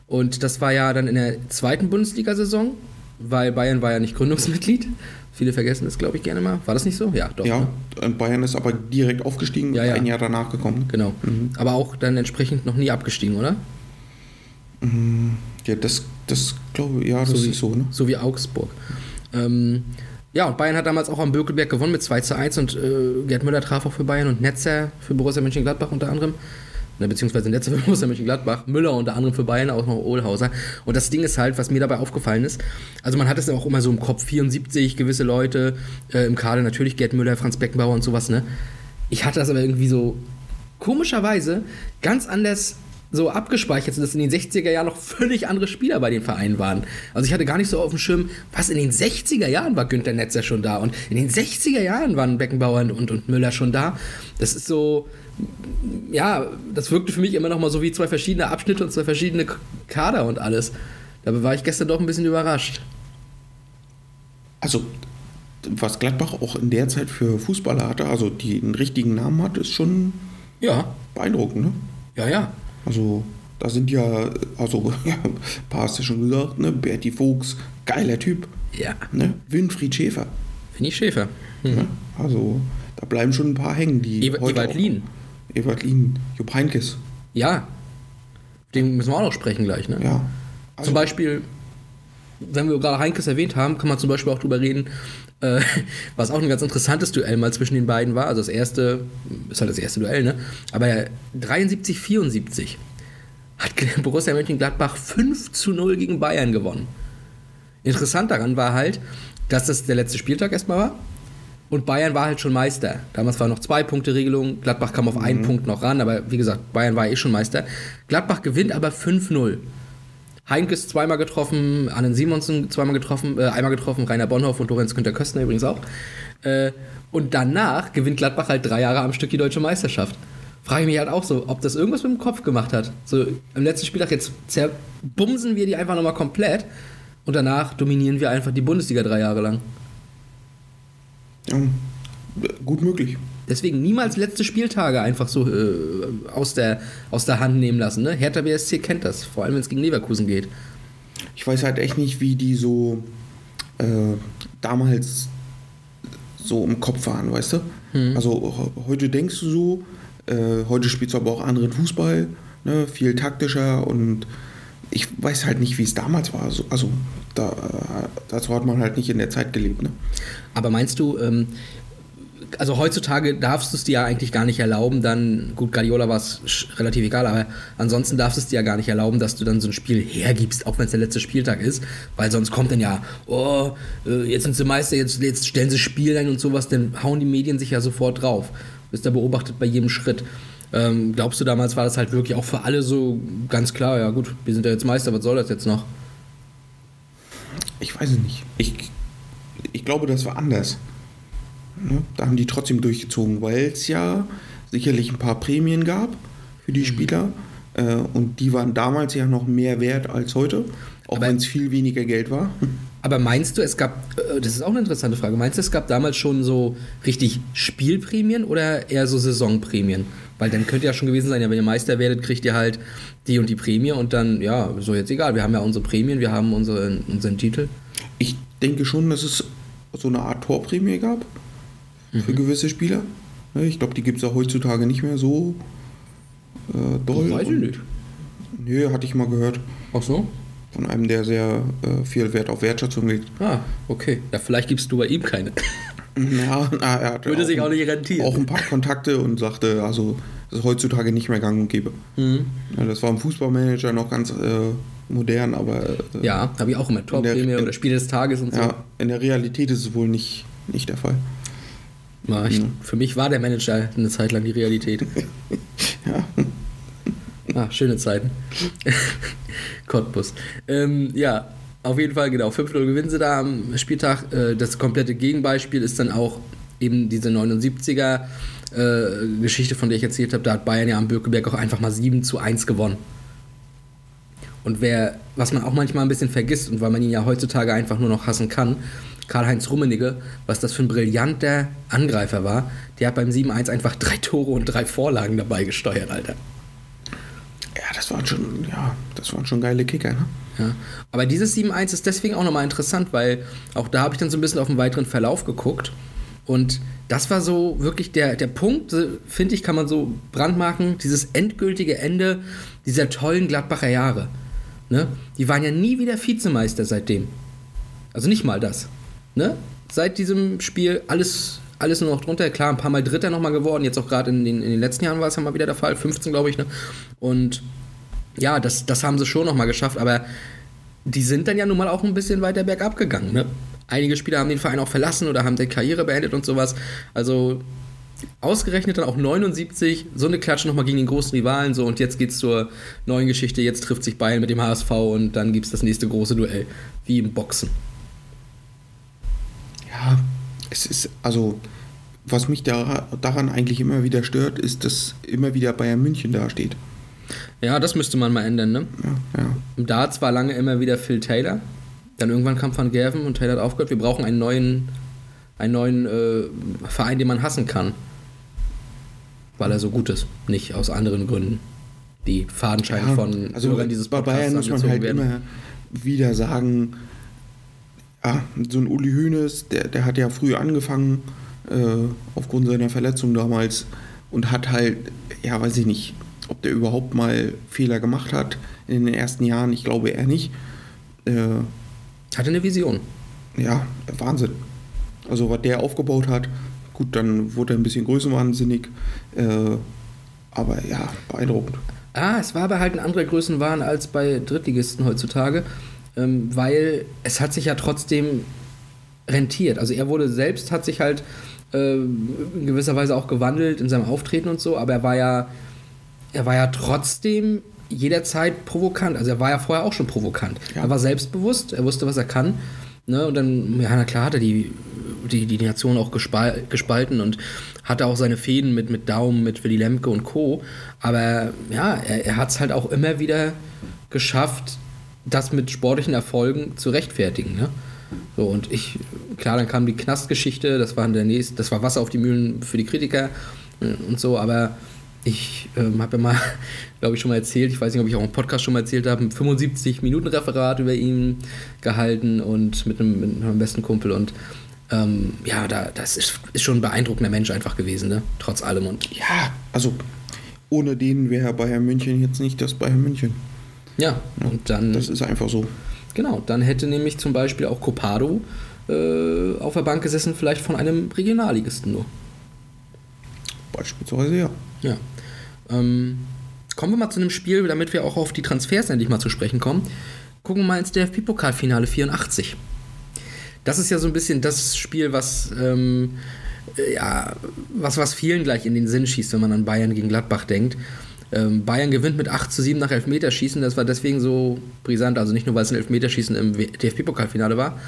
Und das war ja dann in der zweiten Bundesliga-Saison, weil Bayern war ja nicht Gründungsmitglied. Viele vergessen das, glaube ich, gerne mal. War das nicht so? Ja, doch. ja. Ne? Und Bayern ist aber direkt aufgestiegen, Ja, ja. ein Jahr danach gekommen. Genau. Aber auch dann entsprechend noch nie abgestiegen, oder? Ja, das, das glaube ich, ja, das wie, ist so, ne? So wie Augsburg. Ähm, ja, und Bayern hat damals auch am Bökelberg gewonnen mit 2 zu 1 und äh, Gerd Müller traf auch für Bayern und Netzer für Borussia Mönchengladbach unter anderem. Ne, beziehungsweise Netzer für Borussia Mönchengladbach, Müller unter anderem für Bayern, auch noch Ohlhauser. Und das Ding ist halt, was mir dabei aufgefallen ist, also man hat es ja auch immer so im Kopf, 74 gewisse Leute äh, im Kader, natürlich Gerd Müller, Franz Beckenbauer und sowas, ne? Ich hatte das aber irgendwie so komischerweise ganz anders so abgespeichert, dass in den 60er Jahren noch völlig andere Spieler bei den Vereinen waren. Also ich hatte gar nicht so auf dem Schirm, was in den 60er Jahren war Günter Netzer schon da und in den 60er Jahren waren Beckenbauer und, und Müller schon da. Das ist so, ja, das wirkte für mich immer noch mal so wie zwei verschiedene Abschnitte und zwei verschiedene Kader und alles. Dabei war ich gestern doch ein bisschen überrascht. Also, was Gladbach auch in der Zeit für Fußballer hatte, also die einen richtigen Namen hat, ist schon Ja, beeindruckend, ne? ja, ja. Also, da sind ja, also, ja, ein paar hast du schon gesagt, ne? Berti Fuchs, geiler Typ, Ja, ne? Winfried Schäfer, ich Schäfer. ne? Also, da bleiben schon ein paar hängen, die. Ew heute Ewald Lien. Ewald Lien, Jupp Heynckes, Ja, den müssen wir auch noch sprechen gleich, ne? ja. Zum Beispiel, wenn wir gerade Heinkes erwähnt haben, kann man zum Beispiel auch drüber reden, äh, was auch ein ganz interessantes Duell mal zwischen den beiden war. Also das erste, ist halt das erste Duell, ne? Aber 73, 74 hat Borussia Mönchengladbach 5 zu 0 gegen Bayern gewonnen. Interessant daran war halt, dass das der letzte Spieltag erstmal war. Und Bayern war halt schon Meister. Damals war noch zwei Punkte Regelung. Gladbach kam auf einen Punkt noch ran, aber wie gesagt, Bayern war eh schon Meister. Gladbach gewinnt aber 5-0. Heinkes zweimal getroffen, Annen Simonsen zweimal getroffen, äh, einmal getroffen, Rainer Bonhoff und Lorenz Günther Köstner übrigens auch. Äh, und danach gewinnt Gladbach halt drei Jahre am Stück die deutsche Meisterschaft. Frage ich mich halt auch so, ob das irgendwas mit dem Kopf gemacht hat. So im letzten Spieltag jetzt zerbumsen wir die einfach nochmal komplett und danach dominieren wir einfach die Bundesliga drei Jahre lang. Ja, gut möglich. Deswegen niemals letzte Spieltage einfach so äh, aus, der, aus der Hand nehmen lassen. Ne? Hertha BSC kennt das, vor allem wenn es gegen Leverkusen geht. Ich weiß halt echt nicht, wie die so äh, damals so im Kopf waren, weißt du? Also he- heute denkst du so, äh, heute spielst du aber auch anderen Fußball, ne? viel taktischer und ich weiß halt nicht, wie es damals war. Also, also da, äh, dazu hat man halt nicht in der Zeit gelebt. Ne? Aber meinst du, ähm, also heutzutage darfst du es dir ja eigentlich gar nicht erlauben, dann, gut, Guardiola war es relativ egal, aber ansonsten darfst du es dir ja gar nicht erlauben, dass du dann so ein Spiel hergibst, auch wenn es der letzte Spieltag ist, weil sonst kommt dann ja, oh, äh, jetzt sind sie Meister, jetzt, jetzt stellen sie Spiel ein und sowas, dann hauen die Medien sich ja sofort drauf. Bist da beobachtet bei jedem Schritt. Ähm, glaubst du, damals war das halt wirklich auch für alle so ganz klar, ja gut, wir sind ja jetzt Meister, was soll das jetzt noch? Ich weiß es nicht. Ich, ich glaube, das war anders. Ne? Da haben die trotzdem durchgezogen, weil es ja sicherlich ein paar Prämien gab für die Spieler. Äh, und die waren damals ja noch mehr wert als heute, auch wenn es viel weniger Geld war. Aber meinst du, es gab, äh, das ist auch eine interessante Frage, meinst du, es gab damals schon so richtig Spielprämien oder eher so Saisonprämien? Weil dann könnte ja schon gewesen sein, ja, wenn ihr Meister werdet, kriegt ihr halt die und die Prämie und dann, ja, so jetzt egal, wir haben ja unsere Prämien, wir haben unsere, unseren Titel. Ich denke schon, dass es so eine Art Torprämie gab für gewisse Spieler. Ne, Ich glaube, die gibt es auch heutzutage nicht mehr so äh, doll. Weiß ich nicht. Nö, hatte ich mal gehört. Ach so? Von einem, der sehr äh, viel Wert auf Wertschätzung legt. Ah, okay. Ja, vielleicht gibst du bei ihm keine. Ja, na, er hatte Würde sich ein- auch nicht rentieren. Auch ein paar Kontakte und sagte, also das ist heutzutage nicht mehr gang und gäbe. Mhm. Ja, das war im Fußballmanager noch ganz äh, modern, aber äh, Ja, habe ich auch immer. Torprämie oder Spiel des Tages und so. ja, in der Realität ist es wohl nicht, nicht der Fall. Ja, ich, Für mich war der Manager eine Zeit lang die Realität. Ja. Ah, schöne Zeiten. Cottbus. Ähm, ja, auf jeden Fall, genau. 5-0 gewinnen sie da am Spieltag. Äh, das komplette Gegenbeispiel ist dann auch eben diese 79er äh, Geschichte, von der ich erzählt habe. Da hat Bayern ja am Bökelberg auch einfach mal 7 zu 1 gewonnen. Und wer, was man auch manchmal ein bisschen vergisst und weil man ihn ja heutzutage einfach nur noch hassen kann, Karl-Heinz Rummenigge, was das für ein brillanter Angreifer war, der hat beim 7-1 einfach drei Tore und drei Vorlagen dabei gesteuert, Alter. ja, das waren schon, ja, das waren schon geile Kicker, ne? Ja. Aber dieses 7-1 ist deswegen auch nochmal interessant, weil auch da habe ich dann so ein bisschen auf den weiteren Verlauf geguckt. Und das war so wirklich der, der Punkt, äh, finde ich, kann man so brandmarken, dieses endgültige Ende dieser tollen Gladbacher Jahre. Ne? Die waren ja nie wieder Vizemeister seitdem. Also nicht mal das. Ne? Seit diesem Spiel alles, alles nur noch drunter. Klar, ein paar Mal Dritter nochmal geworden. Jetzt auch gerade in den, in den letzten Jahren war es ja mal wieder der Fall. 15, glaube ich. Ne? Und ja, das, das haben sie schon nochmal geschafft, aber die sind dann ja nun mal auch ein bisschen weiter bergab gegangen. Ne? Einige Spieler haben den Verein auch verlassen oder haben die Karriere beendet und sowas. Also ausgerechnet dann auch 79, so eine Klatsche nochmal gegen den großen Rivalen so und jetzt geht's zur neuen Geschichte, jetzt trifft sich Bayern mit dem HSV und dann gibt's das nächste große Duell, wie im Boxen. Es ist, also, was mich da, daran eigentlich immer wieder stört, ist, dass immer wieder Bayern München dasteht. Ja, das müsste man mal ändern, ne? Ja, ja. Im Darts war lange immer wieder Phil Taylor. Dann irgendwann kam Van Gerven und Taylor hat aufgehört. Wir brauchen einen neuen, einen neuen äh, Verein, den man hassen kann. Weil er so gut ist. Nicht aus anderen Gründen. Die Fadenscheine Ja, von also Bürgern dieses bei Podcasts Bayern muss man halt werden. immer wieder sagen, ja, so ein Uli Hoeneß, der, der hat ja früh angefangen, äh, aufgrund seiner Verletzung damals und hat halt, ja, weiß ich nicht, ob der überhaupt mal Fehler gemacht hat in den ersten Jahren, ich glaube eher nicht. Äh, Hatte eine Vision. ja, Wahnsinn. Also was der aufgebaut hat, gut, dann wurde er ein bisschen größenwahnsinnig, äh, aber ja, beeindruckend. Ah, es war aber halt ein anderer Größenwahn als bei Drittligisten heutzutage, ähm, weil es hat sich ja trotzdem rentiert. Also er wurde selbst, hat sich halt äh, in gewisser Weise auch gewandelt in seinem Auftreten und so, aber er war ja, er war ja trotzdem jederzeit provokant. Also er war ja vorher auch schon provokant. Ja. Er war selbstbewusst, er wusste, was er kann. Ne? Und dann, ja, na klar, hat er die, die, die Nation auch gespal gespalten und hatte auch seine Fäden mit, mit Daumen, mit Willy Lemke und Co. Aber ja, er, er hat es halt auch immer wieder geschafft, das mit sportlichen Erfolgen zu rechtfertigen. Ne? So, und ich, klar, dann kam die Knastgeschichte, das war der nächste, das war Wasser auf die Mühlen für die Kritiker äh, und so, aber ich ähm, habe ja mal, glaube ich, schon mal erzählt, ich weiß nicht, ob ich auch im Podcast schon mal erzählt habe, ein 75-Minuten-Referat über ihn gehalten und mit einem, mit meinem besten Kumpel und ähm, ja, da, das ist, ist schon ein beeindruckender Mensch einfach gewesen, ne? trotz allem. Und Ja, also ohne den wäre Bayern München jetzt nicht das Bayern München. Ja, und dann, Das ist einfach so. genau, dann hätte nämlich zum Beispiel auch Copado äh, auf der Bank gesessen, vielleicht von einem Regionalligisten nur. Beispielsweise ja. Ja. Ähm, kommen wir mal zu einem Spiel, damit wir auch auf die Transfers endlich mal zu sprechen kommen. Gucken wir mal ins DFB-Pokalfinale 84. Das ist ja so ein bisschen das Spiel, was, ähm, äh, ja, was, was vielen gleich in den Sinn schießt, wenn man an Bayern gegen Gladbach denkt. Ähm, Bayern gewinnt mit 8 zu 7 nach Elfmeterschießen. Das war deswegen so brisant. Also nicht nur, weil es ein Elfmeterschießen im DFB-Pokalfinale war,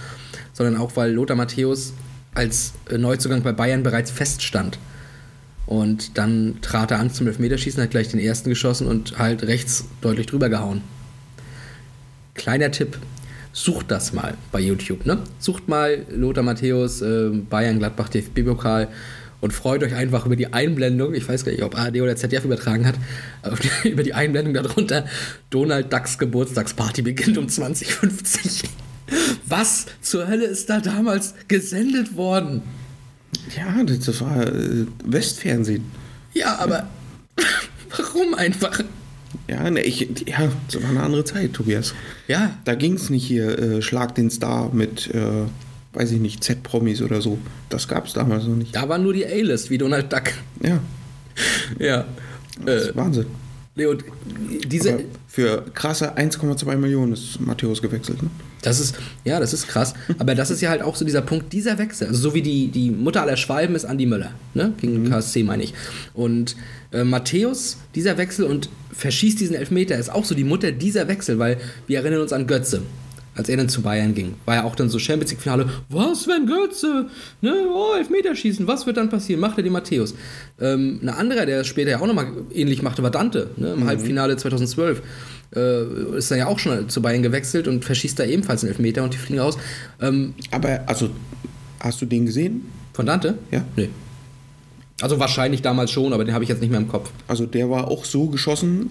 sondern auch, weil Lothar Matthäus als äh, Neuzugang bei Bayern bereits feststand. Und dann trat er an zum Elfmeterschießen, hat gleich den ersten geschossen und halt rechts deutlich drüber gehauen. Kleiner Tipp, sucht das mal bei YouTube. Ne? Sucht mal Lothar Matthäus, äh, Bayern, Gladbach, DFB-Pokal und freut euch einfach über die Einblendung. Ich weiß gar nicht, ob ARD oder ZDF übertragen hat, aber über die Einblendung darunter. Donald Ducks Geburtstagsparty beginnt um 2050. Was zur Hölle ist da damals gesendet worden? Ja, das war äh, Westfernsehen. Ja, aber Warum einfach? Ja, ne, ich, ja, das war eine andere Zeit, Tobias. Ja, Da ging es nicht hier, äh, Schlag den Star mit, äh, weiß ich nicht, Z-Promis oder so. Das gab es damals noch nicht. da war nur die A-List, wie Donald Duck. Ja, Ja. das Äh, ist Wahnsinn. nee, und diese, Aber für krasse 1,2 Millionen ist Matthäus gewechselt. Ne? Das ist, ja, das ist krass. Aber das ist ja halt auch so dieser Punkt, dieser Wechsel. Also so wie die, die Mutter aller Schwalben ist Andi Möller, ne? Gegen den KSC meine ich. Und äh, Matthäus, dieser Wechsel und verschießt diesen Elfmeter, ist auch so die Mutter dieser Wechsel, weil wir erinnern uns an Götze. Als er dann zu Bayern ging, war ja auch dann so Champions League Finale. Was, wenn Götze? Ne? Oh, Elfmeterschießen, was wird dann passieren? Macht er den Matthäus. Ähm, ein anderer, der es später ja auch nochmal ähnlich machte, war Dante, ne? im Halbfinale 2012 äh, ist dann ja auch schon zu Bayern gewechselt und verschießt da ebenfalls einen Elfmeter und die fliegen raus. Ähm, Aber, also, hast du den gesehen? von Dante? Ja. Nee. Also wahrscheinlich damals schon, aber den habe ich jetzt nicht mehr im Kopf. Also, der war auch so geschossen,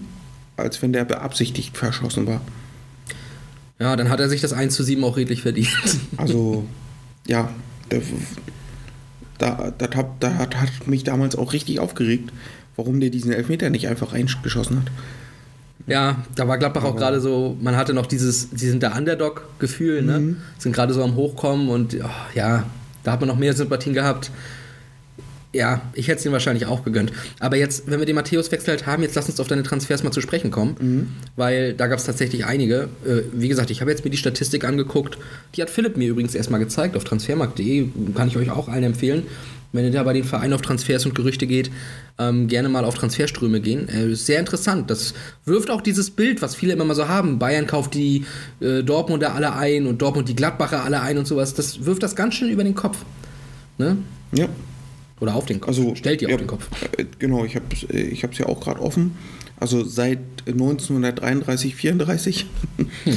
als wenn der beabsichtigt verschossen war. Ja, dann hat er sich das 1 zu 7 auch redlich verdient. Also, ja, da, das hat, da hat, hat mich damals auch richtig aufgeregt, warum der diesen Elfmeter nicht einfach reingeschossen hat. ja, da war Gladbach auch gerade so, man hatte noch dieses, die sind der Underdog-Gefühl, ne? Sind gerade so am Hochkommen und oh, ja, da hat man noch mehr Sympathien gehabt. Ja, ich hätte es ihm wahrscheinlich auch gegönnt. Aber jetzt, wenn wir den Matthäus-Wechsel halt haben, jetzt lass uns auf deine Transfers mal zu sprechen kommen. Weil da gab es tatsächlich einige. Äh, wie gesagt, ich habe jetzt mir die Statistik angeguckt. Die hat Philipp mir übrigens erstmal gezeigt auf transfermarkt.de. Kann ich euch auch allen empfehlen. Wenn ihr da bei den Vereinen auf Transfers und Gerüchte geht, ähm, gerne mal auf Transferströme gehen. Äh, sehr interessant. Das wirft auch dieses Bild, was viele immer mal so haben. Bayern kauft die äh, Dortmunder alle ein und Dortmund die Gladbacher alle ein und sowas. Das wirft das ganz schön über den Kopf. Ne? Ja, Oder auf den Kopf. also. Stellt ihr ja, auf den Kopf. äh, Genau, ich habe ich es ja auch gerade offen. Also seit 1933, 34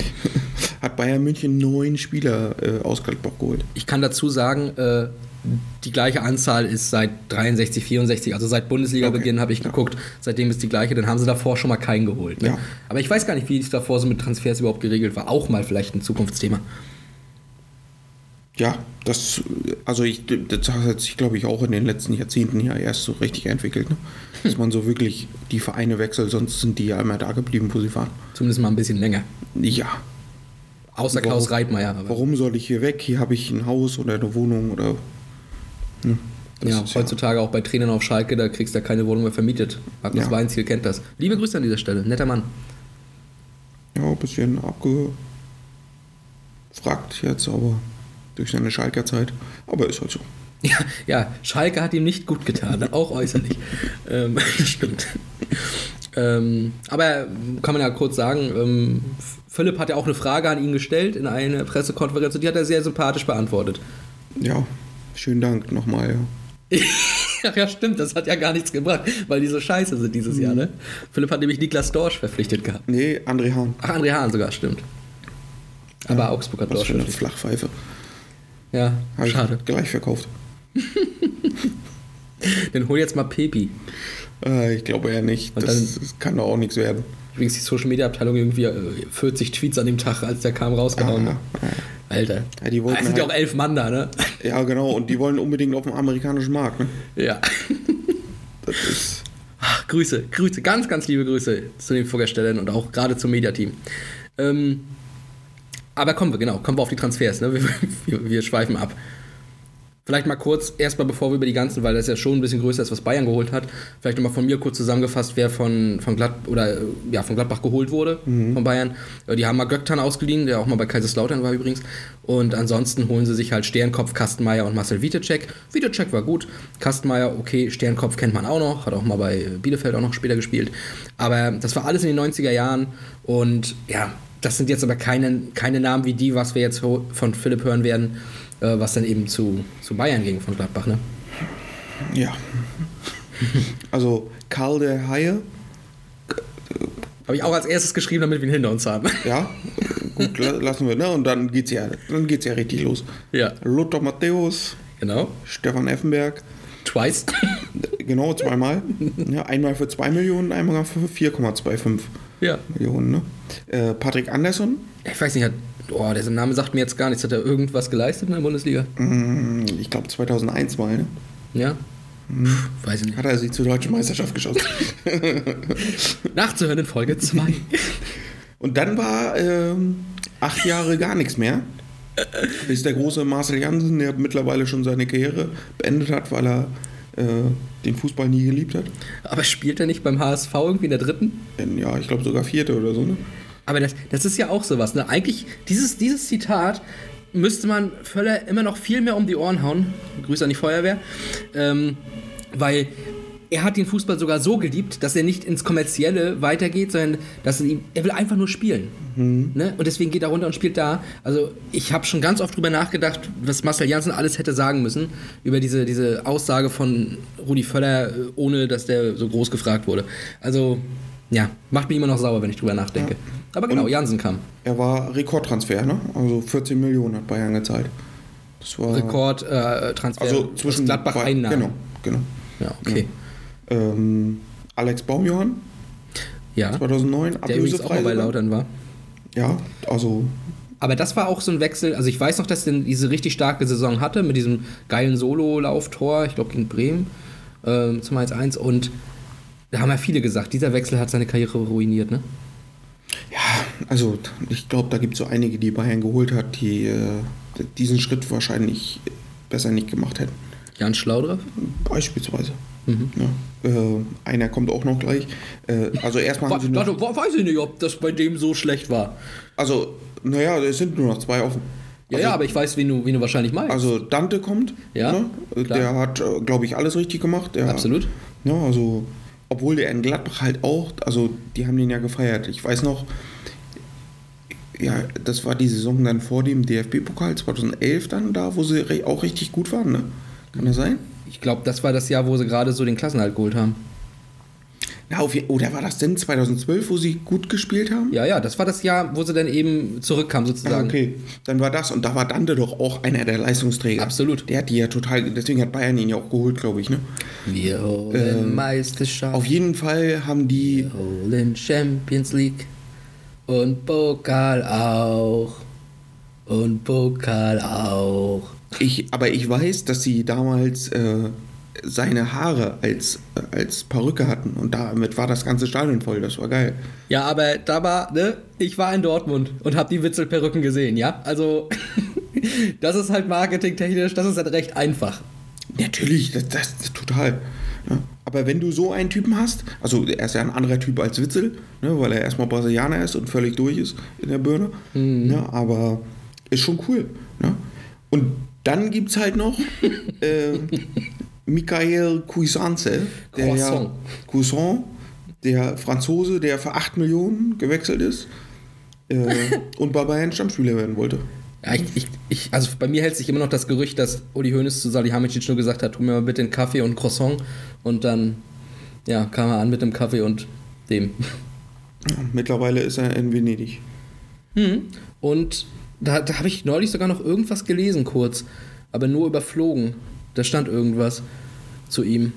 hat Bayern München neun Spieler äh, aus Gladbach geholt. Ich kann dazu sagen, äh, die gleiche Anzahl ist seit 63, 64, also seit Bundesliga-Beginn Okay, habe ich ja. geguckt. Seitdem ist die gleiche, dann haben sie davor schon mal keinen geholt. Ne? Ja. Aber ich weiß gar nicht, wie es davor so mit Transfers überhaupt geregelt war. Auch mal vielleicht ein Zukunftsthema. Ja, das, also ich, das hat sich, glaube ich, auch in den letzten Jahrzehnten ja erst so richtig entwickelt, ne? dass man so wirklich die Vereine wechselt, sonst sind die ja immer da geblieben, wo sie waren. Zumindest mal ein bisschen länger. Ja, Außer Warum- Klaus Reitmeier. Aber warum soll ich hier weg? Hier habe ich ein Haus oder eine Wohnung oder. Das ja, ist heutzutage auch bei Trainern auf Schalke, da kriegst du ja keine Wohnung mehr vermietet. Magnus Ja. Weinziel kennt das. Liebe Grüße an dieser Stelle, netter Mann. Ja, ein bisschen abgefragt jetzt, aber durch seine Schalker Zeit. Aber ist halt so. Ja, ja, Schalke hat ihm nicht gut getan, auch äußerlich. ähm, stimmt. Ähm, aber kann man ja kurz sagen, ähm, Philipp hat ja auch eine Frage an ihn gestellt in einer Pressekonferenz und die hat er sehr sympathisch beantwortet. Ja, schönen Dank nochmal. Ja. Ach ja, stimmt, das hat ja gar nichts gebracht, weil die so scheiße sind dieses Jahr, ne? Philipp hat nämlich Niklas Dorsch verpflichtet gehabt. Nee, André Hahn. Ach, André Hahn sogar, stimmt. Aber Augsburg hat Was Dorsch für eine. Flachpfeife. Ja, Hab ich schade. Gleich verkauft. Dann hol jetzt mal Pepi. Äh, ich glaube eher nicht. Das, dann- das kann doch auch nichts werden. Übrigens die Social Media Abteilung irgendwie äh, 40 Tweets an dem Tag, als der kam, rausgehauen. Ah, ne? Alter. Ja, die wollten es sind ja auch halt- elf Mann da, ne? Ja, genau. Und die wollen unbedingt auf dem amerikanischen Markt. Ne? Ja. Das ist. Ach, Grüße, Grüße, ganz, ganz liebe Grüße zu den Vorgestellern und auch gerade zum Mediateam. Ähm, aber kommen wir, genau, kommen wir auf die Transfers, ne? Wir, wir, wir schweifen ab. Vielleicht mal kurz, erstmal bevor wir über die ganzen, weil das ja schon ein bisschen größer ist, was Bayern geholt hat, vielleicht nochmal von mir kurz zusammengefasst, wer von, von, Glad, oder, ja, von Gladbach geholt wurde, von Bayern. Äh, Die haben mal Göktan ausgeliehen, der auch mal bei Kaiserslautern war übrigens. Und ansonsten holen sie sich halt Sternkopf, Kastenmeier und Marcel Vitecek. Vitecek war gut, Kastenmeier, okay, Sternkopf kennt man auch noch, hat auch mal bei Bielefeld auch noch später gespielt. Aber das war alles in den 90er Jahren und ja, das sind jetzt aber keine, keine Namen wie die, was wir jetzt von Philipp hören werden, äh, was dann eben zu, zu Bayern ging von Gladbach, ne? Ja. Also, Karl der Haie. Habe ich auch als erstes geschrieben, damit wir ihn hinter uns haben. Ja, gut, la- lassen wir, ne? Und dann geht's ja, dann geht's ja richtig los. ja, Lothar Matthäus, genau. Stefan Effenberg, Twice. genau zweimal. ja, einmal für 2 Millionen, einmal für 4,25 ja. Millionen. Ne? Äh, Patrick Andersson, Ich weiß nicht, hat, oh, der Name sagt mir jetzt gar nichts. Hat er irgendwas geleistet in der Bundesliga? mh, ich glaube 2001 mal, ne? Ja. Weiß ich nicht. Hat er sich zur deutschen Meisterschaft geschossen. Nachzuhören in Folge 2. Und dann war ähm, acht Jahre gar nichts mehr. Bis der große Marcel Jansen, der mittlerweile schon seine Karriere beendet hat, weil er äh, den Fußball nie geliebt hat. Aber spielt er nicht beim HSV irgendwie in der dritten? In, ja, ich glaube sogar vierte oder so, ne? Aber das, das ist ja auch sowas. Ne? Eigentlich, dieses, dieses Zitat müsste man Völler immer noch viel mehr um die Ohren hauen. Grüße an die Feuerwehr. Ähm, weil er hat den Fußball sogar so geliebt, dass er nicht ins Kommerzielle weitergeht, sondern dass er, ihm, er will einfach nur spielen. Ne? Und deswegen geht er runter und spielt da. Also ich habe schon ganz oft drüber nachgedacht, was Marcel Janssen alles hätte sagen müssen über diese, diese Aussage von Rudi Völler, äh, ohne dass der so groß gefragt wurde. Also ja, macht mich immer noch sauer, wenn ich drüber nachdenke. Aber genau, Janssen kam. Er war Rekordtransfer, ne? Also 14 Millionen hat Bayern gezahlt. Das war Rekordtransfer äh, also zwischen Gladbach Ba- Einnahmen. Genau, genau. Ja, okay. Ähm, Alex Baumjohann, Ja. 2009, Der übrigens auch mal bei. Lautern war. Ja, also Aber das war auch so ein Wechsel. Also ich weiß noch, dass er diese richtig starke Saison hatte mit diesem geilen Solo-Lauftor, ich glaube gegen Bremen ähm, zum 1-1. Und da haben ja viele gesagt, dieser Wechsel hat seine Karriere ruiniert, ne? Also, ich glaube, da gibt es so einige, die Bayern geholt hat, die äh, diesen Schritt wahrscheinlich besser nicht gemacht hätten. Jan Schlaudraff? Beispielsweise. Mhm. Ja. Äh, einer kommt auch noch gleich. Äh, also erstmal haben sie noch, Warte, weiß ich nicht, ob das bei dem so schlecht war. Also, naja, es sind nur noch zwei offen. Ja, also, ja, aber ich weiß, wen du, wen du wahrscheinlich meinst. Also Dante kommt. Ja, Ne? Der hat, glaube ich, alles richtig gemacht. Der, Absolut. Ja, also, obwohl der in Gladbach halt auch, also die haben den ja gefeiert. Ich weiß noch, ja, das war die Saison dann vor dem DFB-Pokal 2011 dann da, wo sie auch richtig gut waren, ne? Kann das sein? Ich glaube, das war das Jahr, wo sie gerade so den Klassenhalt geholt haben. Auf, je- oder war das denn 2012, wo sie gut gespielt haben? Ja, ja, das war das Jahr, wo sie dann eben zurückkamen Ah, sozusagen. okay, dann war das und da war Dante doch auch einer der Leistungsträger. Absolut. Der hat die ja total, deswegen hat Bayern ihn ja auch geholt, glaube ich, ne? Wir holen Meisterschaft. Auf jeden Fall haben die holen Champions League und Pokal auch. Und Pokal auch. Ich, aber ich weiß, dass sie damals äh, seine Haare als, äh, als Perücke hatten und damit war das ganze Stadion voll. Das war geil. Ja, aber da war, ne, ich war in Dortmund und habe die Witzelperücken gesehen, ja? Also, das ist halt marketingtechnisch, das ist halt recht einfach. Natürlich, das, das, das total. Ja. Aber wenn du so einen Typen hast, also er ist ja ein anderer Typ als Witzel, ne, weil er erstmal Brasilianer ist und völlig durch ist in der Birne. Ne, aber ist schon cool. Ne? Und dann gibt es halt noch äh, Michael Cuisance, der ja, Croissant. Cuisant, der Franzose, der für 8 Millionen gewechselt ist äh, und bei Bayern Stammspieler werden wollte. Ja, ich, ich, ich, also bei mir hält sich immer noch das Gerücht, dass Uli Hoeneß zu Salihamidzic nur gesagt hat, tu mir mal bitte einen Kaffee und einen Croissant. Und dann, ja, kam er an mit dem Kaffee und dem. Mittlerweile ist er in Venedig. Und da, da habe ich neulich sogar noch irgendwas gelesen, kurz. Aber nur überflogen. Da stand irgendwas zu ihm.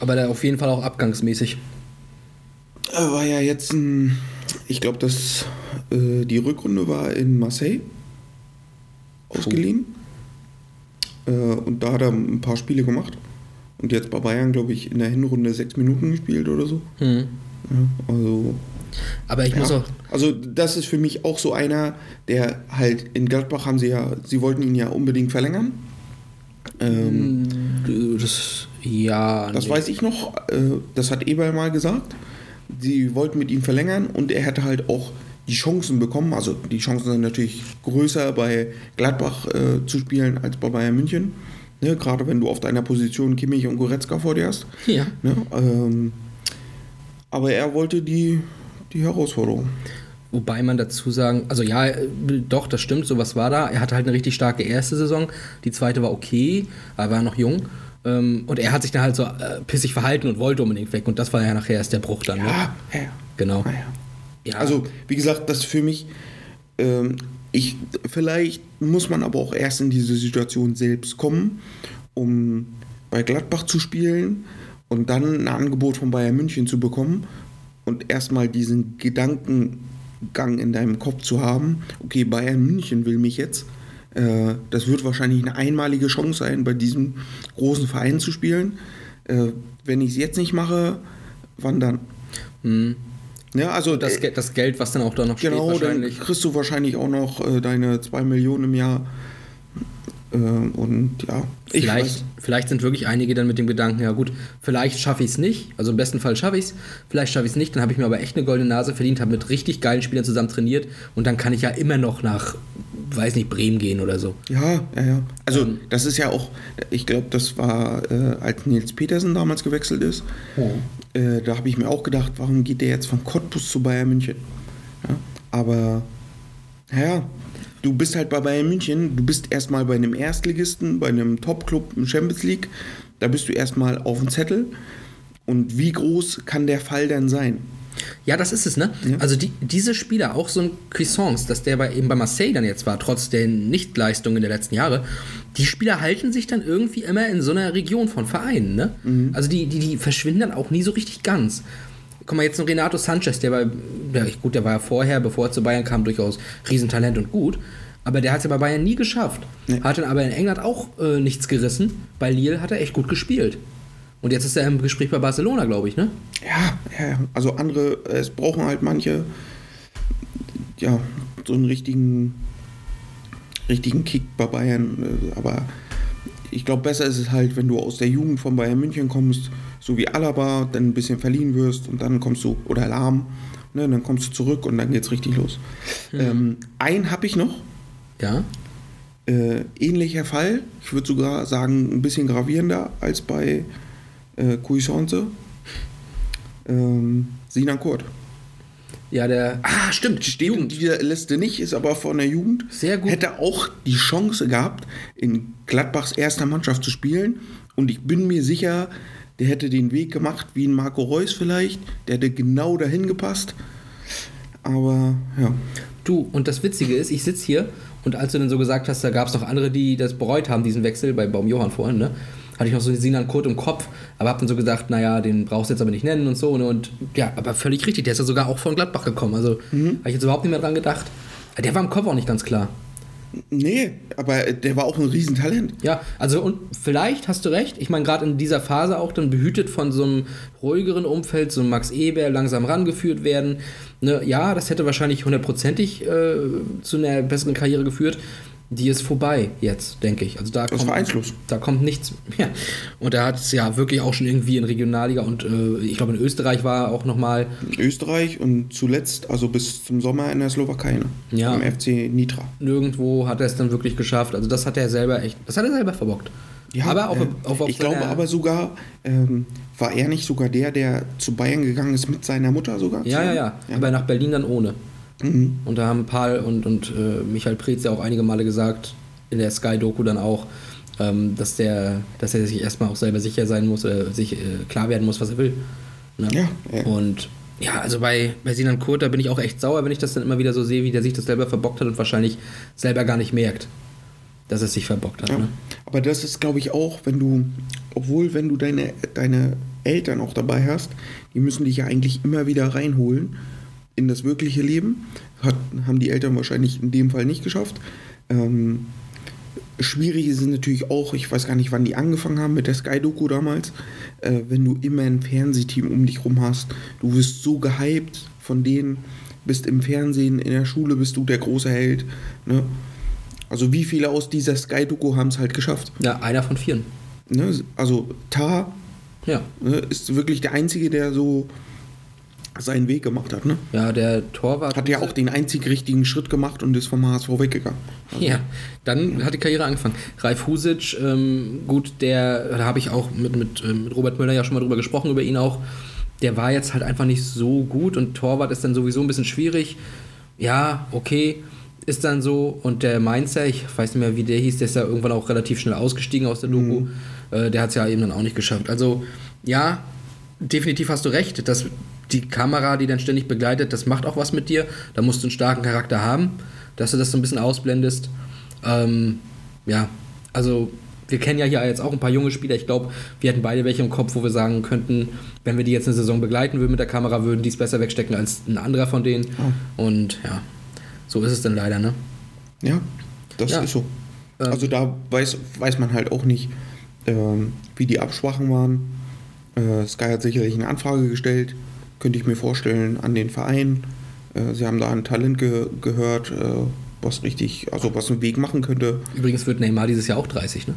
Aber da auf jeden Fall auch abgangsmäßig. Er war ja jetzt ein, ich glaube, dass äh, die Rückrunde war in Marseille ausgeliehen. Äh, und da hat er ein paar Spiele gemacht. Und jetzt bei Bayern, glaube ich, in der Hinrunde sechs Minuten gespielt oder so. Hm. Ja, also, Aber ich muss ja. auch. also das ist für mich auch so einer, der halt in Gladbach haben sie ja, sie wollten ihn ja unbedingt verlängern. Ähm, Das, ja. Das nee. weiß ich noch, äh, das hat Eberl mal gesagt. Sie wollten mit ihm verlängern und er hätte halt auch die Chancen bekommen. Also die Chancen sind natürlich größer bei Gladbach äh, zu spielen als bei Bayern München. Ne, gerade wenn du auf deiner Position Kimmich und Goretzka vor dir hast. Ja. Ne, ähm, aber er wollte die, die Herausforderung. Wobei man dazu sagen, also ja, äh, doch, das stimmt, sowas war da. Er hatte halt eine richtig starke erste Saison. Die zweite war okay, aber war noch jung. Ähm, Und er hat sich dann halt so äh, pissig verhalten und wollte unbedingt weg. Und das war ja nachher erst der Bruch dann. Ne? Ja, ja. Genau. Naja. Ja. Also, wie gesagt, das für mich, ähm, ich, vielleicht muss man aber auch erst in diese Situation selbst kommen, um bei Gladbach zu spielen und dann ein Angebot von Bayern München zu bekommen und erstmal diesen Gedankengang in deinem Kopf zu haben, okay, Bayern München will mich jetzt. Äh, das wird wahrscheinlich eine einmalige Chance sein, bei diesem großen Verein zu spielen. Äh, wenn ich es jetzt nicht mache, wann dann? Ja, also Das, äh, das Geld, was dann auch da noch genau, steht, dann wahrscheinlich. kriegst du wahrscheinlich auch noch äh, deine 2 Millionen im Jahr. Äh, und ja, ich Vielleicht, vielleicht sind wirklich einige dann mit dem Gedanken, ja gut, vielleicht schaffe ich es nicht, also im besten Fall schaffe ich es, vielleicht schaffe ich es nicht, dann habe ich mir aber echt eine goldene Nase verdient, habe mit richtig geilen Spielern zusammen trainiert und dann kann ich ja immer noch nach, weiß nicht, Bremen gehen oder so. Ja, ja, ja. Also Ähm. das ist ja auch, ich glaube, das war, äh, als Nils Petersen damals gewechselt ist, äh, da habe ich mir auch gedacht, warum geht der jetzt von Cottbus zu Bayern München? Ja, aber, naja, du bist halt bei Bayern München, du bist erstmal bei einem Erstligisten, bei einem Top-Club im Champions League, da bist du erstmal auf dem Zettel. Und wie groß kann der Fall dann sein? Ja, das ist es, ne? Also die, diese Spieler, auch so ein Cuisance, dass der bei, eben bei Marseille dann jetzt war, trotz der Nichtleistungen der letzten Jahre, die Spieler halten sich dann irgendwie immer in so einer Region von Vereinen, ne? Also die, die, die verschwinden dann auch nie so richtig ganz. Guck mal, jetzt ein Renato Sanchez, der war, ja, gut, der war ja vorher, bevor er zu Bayern kam, durchaus Riesentalent und gut. Aber der hat es ja bei Bayern nie geschafft. Hat dann aber in England auch äh, nichts gerissen. Bei Lille hat er echt gut gespielt. Und jetzt ist er im Gespräch bei Barcelona, glaube ich, ne? Ja, ja, ja. Also andere, es brauchen halt manche, ja, so einen richtigen, richtigen Kick bei Bayern. äh, Aber ich glaube, besser ist es halt, wenn du aus der Jugend von Bayern München kommst, so wie Alaba, dann ein bisschen verliehen wirst und dann kommst du, oder Lahm, ne, dann kommst du zurück und dann geht's richtig los. Ähm, einen habe ich noch, Ja. äh, ähnlicher Fall. Ich würde sogar sagen, ein bisschen gravierender als bei äh, Cuisance. Ähm, Sinan Kurt. Ja, der. Ah, stimmt. Steht in dieser Liste nicht, ist aber von der Jugend. Sehr gut. Hätte auch die Chance gehabt, in Gladbachs erster Mannschaft zu spielen. Und ich bin mir sicher, der hätte den Weg gemacht wie ein Marco Reus vielleicht. Der hätte genau dahin gepasst. Aber ja. Du, und das Witzige ist, ich sitze hier und als du dann so gesagt hast, da gab es noch andere, die das bereut haben, diesen Wechsel, bei Baum Johann vorhin, ne? Hatte ich noch so den Sinan Kurt im Kopf, aber hab dann so gesagt, naja, den brauchst du jetzt aber nicht nennen und so. Ne? Und ja, aber völlig richtig, der ist ja sogar auch von Gladbach gekommen. Also habe ich jetzt überhaupt nicht mehr dran gedacht. Der war im Kopf auch nicht ganz klar. Nee, aber der war auch ein Riesentalent. Ja, also und vielleicht hast du recht. Ich meine, gerade in dieser Phase auch dann behütet von so einem ruhigeren Umfeld, so ein Max Eber langsam rangeführt werden. Ne, ja, das hätte wahrscheinlich hundertprozentig äh, zu einer besseren Karriere geführt. Die ist vorbei jetzt, denke ich. Also da ist kommt. Da kommt nichts mehr. Und er hat es ja wirklich auch schon irgendwie in Regionalliga und äh, ich glaube in Österreich war er auch nochmal. In Österreich und zuletzt, also bis zum Sommer in der Slowakei. Ne? Ja. Beim FC Nitra. Nirgendwo hat er es dann wirklich geschafft. Also das hat er selber echt, das hat er selber verbockt. aber auf, äh, auf, auf ich glaube aber sogar, ähm, war er nicht sogar der, der zu Bayern gegangen ist mit seiner Mutter sogar? Ja, ja, ja, Aber nach Berlin dann ohne. Und da haben Paul und, und äh, Michael Preetz ja auch einige Male gesagt, in der Sky-Doku dann auch, ähm, dass, der, dass er sich erstmal auch selber sicher sein muss oder sich äh, klar werden muss, was er will. Ne? Ja, ja. Und ja, also bei, bei Sinan Kurt, da bin ich auch echt sauer, wenn ich das dann immer wieder so sehe, wie der sich das selber verbockt hat und wahrscheinlich selber gar nicht merkt, dass es sich verbockt hat. Ja. Ne? Aber das ist, glaube ich, auch, wenn du, obwohl, wenn du deine, deine Eltern auch dabei hast, die müssen dich ja eigentlich immer wieder reinholen in das wirkliche Leben. Hat, haben die Eltern wahrscheinlich in dem Fall nicht geschafft. Ähm, schwierig ist es natürlich auch, ich weiß gar nicht, wann die angefangen haben mit der Sky-Doku damals, äh, wenn du immer ein Fernsehteam um dich rum hast. Du wirst so gehypt von denen, bist im Fernsehen, in der Schule bist du der große Held. Ne? Also wie viele aus dieser Sky-Doku haben es halt geschafft? Ja, einer von vieren. Ne? Also Tar Ja. ne, ist wirklich der Einzige, der so seinen Weg gemacht hat. Ne? Ja, der Torwart. Hat ja auch den einzig richtigen Schritt gemacht und ist vom HSV weggegangen. Ja, dann hat die Karriere angefangen. Ralf Husic, ähm, gut, der, da habe ich auch mit, mit, ähm, mit Robert Müller ja schon mal drüber gesprochen, über ihn auch. Der war jetzt halt einfach nicht so gut und Torwart ist dann sowieso ein bisschen schwierig. Ja, okay, ist dann so. Und der Mainzer, ich weiß nicht mehr, wie der hieß, der ist ja irgendwann auch relativ schnell ausgestiegen aus der Doku. Äh, der hat es ja eben dann auch nicht geschafft. Also, ja, definitiv hast du recht, dass die Kamera, die dann ständig begleitet, das macht auch was mit dir. Da musst du einen starken Charakter haben, dass du das so ein bisschen ausblendest. Ähm, ja, also wir kennen ja hier jetzt auch ein paar junge Spieler. Ich glaube, wir hätten beide welche im Kopf, wo wir sagen könnten, wenn wir die jetzt eine Saison begleiten würden mit der Kamera, würden die es besser wegstecken als ein anderer von denen. Und ja, so ist es dann leider, ne? Ja, das Ja. ist so. Also da weiß, weiß man halt auch nicht, ähm, wie die Absprachen waren. Äh, Sky hat sicherlich eine Anfrage gestellt, könnte ich mir vorstellen, an den Verein. Äh, sie haben da ein Talent ge gehört, äh, was richtig, also was einen Weg machen könnte. Übrigens wird Neymar dieses Jahr auch 30, ne?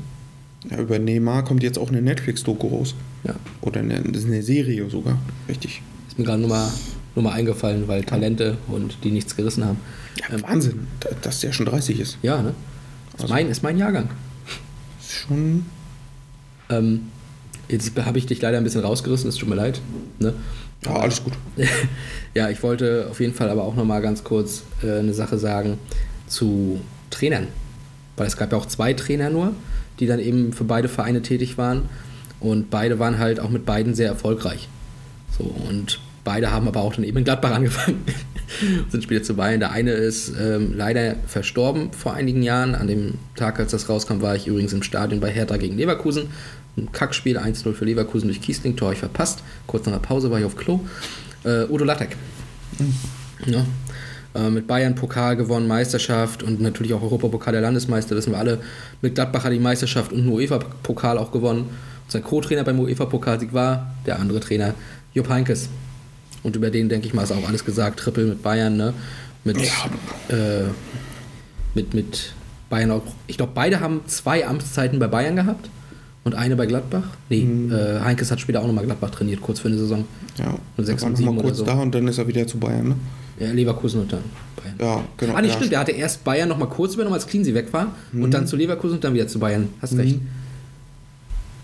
Ja, über Neymar kommt jetzt auch eine Netflix-Doku raus. Ja. Oder eine, eine Serie sogar. Richtig. Ist mir gerade nur mal, nur mal eingefallen, weil Talente und die nichts gerissen haben. Ja, Wahnsinn, da- dass der schon 30 ist. Ja, ne? Ist, mein, ist mein Jahrgang. Ist schon. Ähm, jetzt habe ich dich leider ein bisschen rausgerissen, es tut mir leid. Ne? Ja, alles gut. ja, ich wollte auf jeden Fall aber auch noch mal ganz kurz äh, eine Sache sagen zu Trainern. Weil es gab ja auch zwei Trainer nur, die dann eben für beide Vereine tätig waren. Und beide waren halt auch mit beiden sehr erfolgreich. So, und beide haben aber auch dann eben in Gladbach angefangen. sind später zu Bayern. Der eine ist ähm, leider verstorben vor einigen Jahren. An dem Tag, als das rauskam, war ich übrigens im Stadion bei Hertha gegen Leverkusen. Ein Kackspiel, 1-0 für Leverkusen durch Kiesling, Tor ich verpasst. Kurz nach der Pause war ich auf Klo. Äh, Udo Lattek. Ja. Äh, mit Bayern Pokal gewonnen, Meisterschaft und natürlich auch Europapokal der Landesmeister, wissen wir alle. Mit Gladbach hat die Meisterschaft und einen UEFA-Pokal auch gewonnen. Und sein Co-Trainer beim UEFA-Pokalsieg war der andere Trainer, Jupp Heynckes. Und über den, denke ich mal, ist auch alles gesagt. Triple mit Bayern, ne? Mit, äh, mit, mit Bayern auch. Ich glaube, beide haben zwei Amtszeiten bei Bayern gehabt und eine bei Gladbach. Nee, äh, Heinkes hat später auch nochmal Gladbach trainiert, kurz für eine Saison. Ja, Und sechs er und noch mal sieben kurz so. da und dann ist er wieder zu Bayern. Ne? Ja, Leverkusen und dann Bayern. Ja, genau. Ah, nicht ja, stimmt, der hatte erst Bayern nochmal kurz übernommen, als Cleansey weg war und dann zu Leverkusen und dann wieder zu Bayern. Hast recht.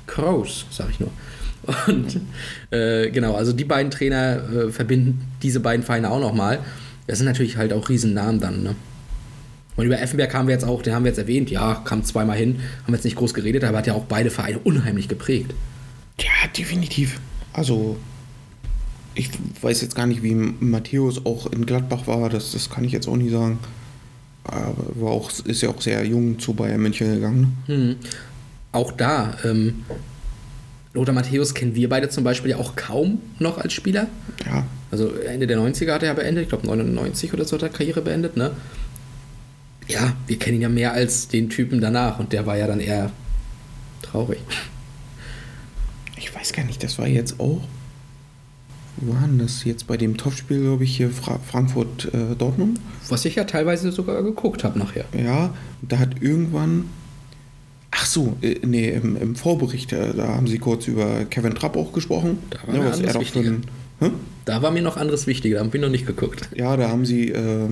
Kraus, sag ich nur. Und äh, genau, also die beiden Trainer äh, verbinden diese beiden Vereine auch nochmal. Das sind natürlich halt auch Riesennamen dann, ne? Und über Effenberg haben wir jetzt auch, den haben wir jetzt erwähnt, ja, kam zweimal hin, haben jetzt nicht groß geredet, aber hat ja auch beide Vereine unheimlich geprägt. Ja, definitiv. Also, ich weiß jetzt gar nicht, wie Matthäus auch in Gladbach war, das, das kann ich jetzt auch nicht sagen. Aber war auch, ist ja auch sehr jung zu Bayern München gegangen. ne? Hm. Auch da, ähm, Lothar Matthäus kennen wir beide zum Beispiel ja auch kaum noch als Spieler. Ja, Also Ende der 90er hat er ja beendet, ich glaube 99 oder so hat er Karriere beendet, ne? Ja, wir kennen ihn ja mehr als den Typen danach und der war ja dann eher traurig. ich weiß gar nicht, das war jetzt auch. Wo war denn das jetzt bei dem Topspiel, glaube ich, hier Fra Frankfurt-Dortmund? Was ich ja teilweise sogar geguckt habe nachher. Ja, da hat irgendwann. Ach so, äh, nee, im, im Vorbericht, äh, da haben sie kurz über Kevin Trapp auch gesprochen. Da war mir was er doch für ein? Da war mir noch anderes wichtiger, da habe ich noch nicht geguckt. Ja, da haben sie äh,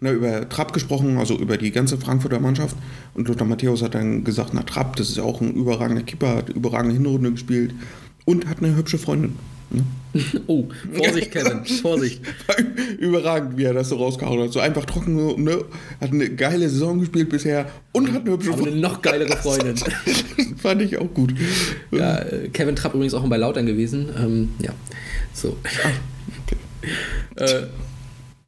na, über Trapp gesprochen, also über die ganze Frankfurter Mannschaft. Und Lothar Matthäus hat dann gesagt, na Trapp, das ist ja auch ein überragender Keeper, hat überragende Hinrunde gespielt und hat eine hübsche Freundin. Ne? Oh, Vorsicht, Kevin, Vorsicht. Überragend, wie er das so rausgehauen hat. So einfach trocken, ne? hat eine geile Saison gespielt bisher und hat eine hübsche Aber eine Freundin. noch geilere Freundin. Fand ich auch gut. Ja, äh, Kevin Trapp übrigens auch bei Lautern gewesen. Ähm, ja, so. Äh,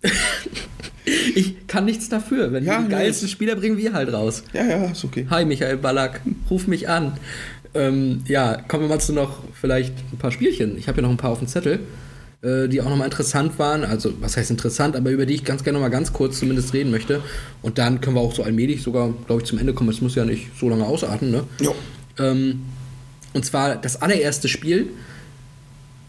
ich kann nichts dafür. Wenn Ja, die geilsten Spieler bringen wir halt raus. Ja, ja, ist okay. Hi Michael Ballack, ruf mich an. Ähm, ja, kommen wir mal zu noch vielleicht ein paar Spielchen. Ich habe hier noch ein paar auf dem Zettel, äh, die auch nochmal interessant waren. Also, was heißt interessant, aber über die ich ganz gerne nochmal ganz kurz zumindest reden möchte. Und dann können wir auch so allmählich sogar, glaube ich, zum Ende kommen. Es muss ja nicht so lange ausarten, ne? Ja. Ähm, und zwar das allererste Spiel,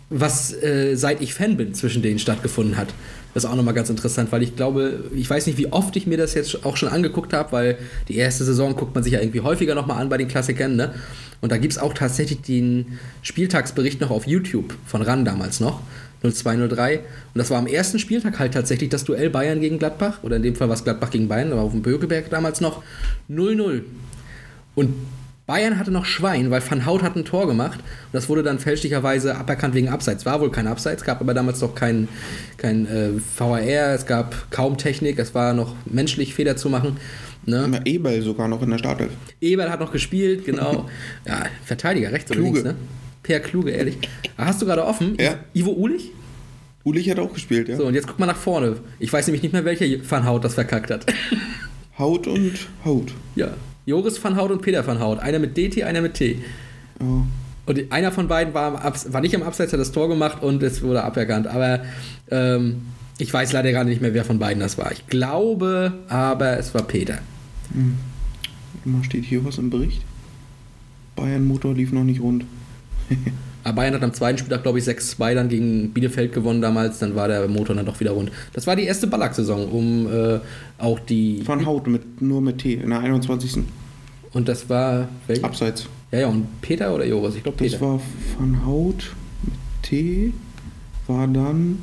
was äh, seit ich Fan bin, zwischen denen stattgefunden hat. Das ist auch nochmal ganz interessant, weil ich glaube, ich weiß nicht, wie oft ich mir das jetzt auch schon angeguckt habe, weil die erste Saison guckt man sich ja irgendwie häufiger nochmal an bei den Klassikern, ne? Und da gibt es auch tatsächlich den Spieltagsbericht noch auf YouTube von RAN damals noch, 0203. Und das war am ersten Spieltag halt tatsächlich das Duell Bayern gegen Gladbach, oder in dem Fall war es Gladbach gegen Bayern, aber auf dem Bögelberg damals noch 0-0. Und Bayern hatte noch Schwein, weil Van Hout hat ein Tor gemacht. Und das wurde dann fälschlicherweise aberkannt wegen Abseits. War wohl kein Abseits, gab aber damals noch kein, kein äh, VAR, es gab kaum Technik, es war noch menschlich Fehler zu machen. Ne? Na, Eberl sogar noch in der Startelf. Eberl hat noch gespielt, genau. ja, Verteidiger, rechts oder Kluge. links, ne? Per Kluge, ehrlich. Ah, Hast du gerade offen? Ja. Ivo Ulich? Ulich hat auch gespielt, ja. So, und jetzt guck mal nach vorne. Ich weiß nämlich nicht mehr, welcher Van Hout das verkackt hat. Haut und Haut. ja. Joris Van Hout und Peter Van Hout. Einer mit DT, einer mit T. Ja. Und einer von beiden war, war nicht am Abseits, hat das Tor gemacht und es wurde aberkannt. Aber ähm, ich weiß leider gerade nicht mehr, wer von beiden das war. Ich glaube, aber es war Peter. Mal steht hier was im Bericht. Bayern Motor lief noch nicht rund. Aber Bayern hat am zweiten Spieltag, glaube ich, 6-2 dann gegen Bielefeld gewonnen damals. Dann war der Motor dann doch wieder rund. Das war die erste Ballack-Saison, um äh, auch die. Von Haut, mit, nur mit T, in der 21. Und das war. Welche? Abseits. Ja, ja, und Peter oder Joris? Ich glaube Peter. Das war von Haut mit T, war dann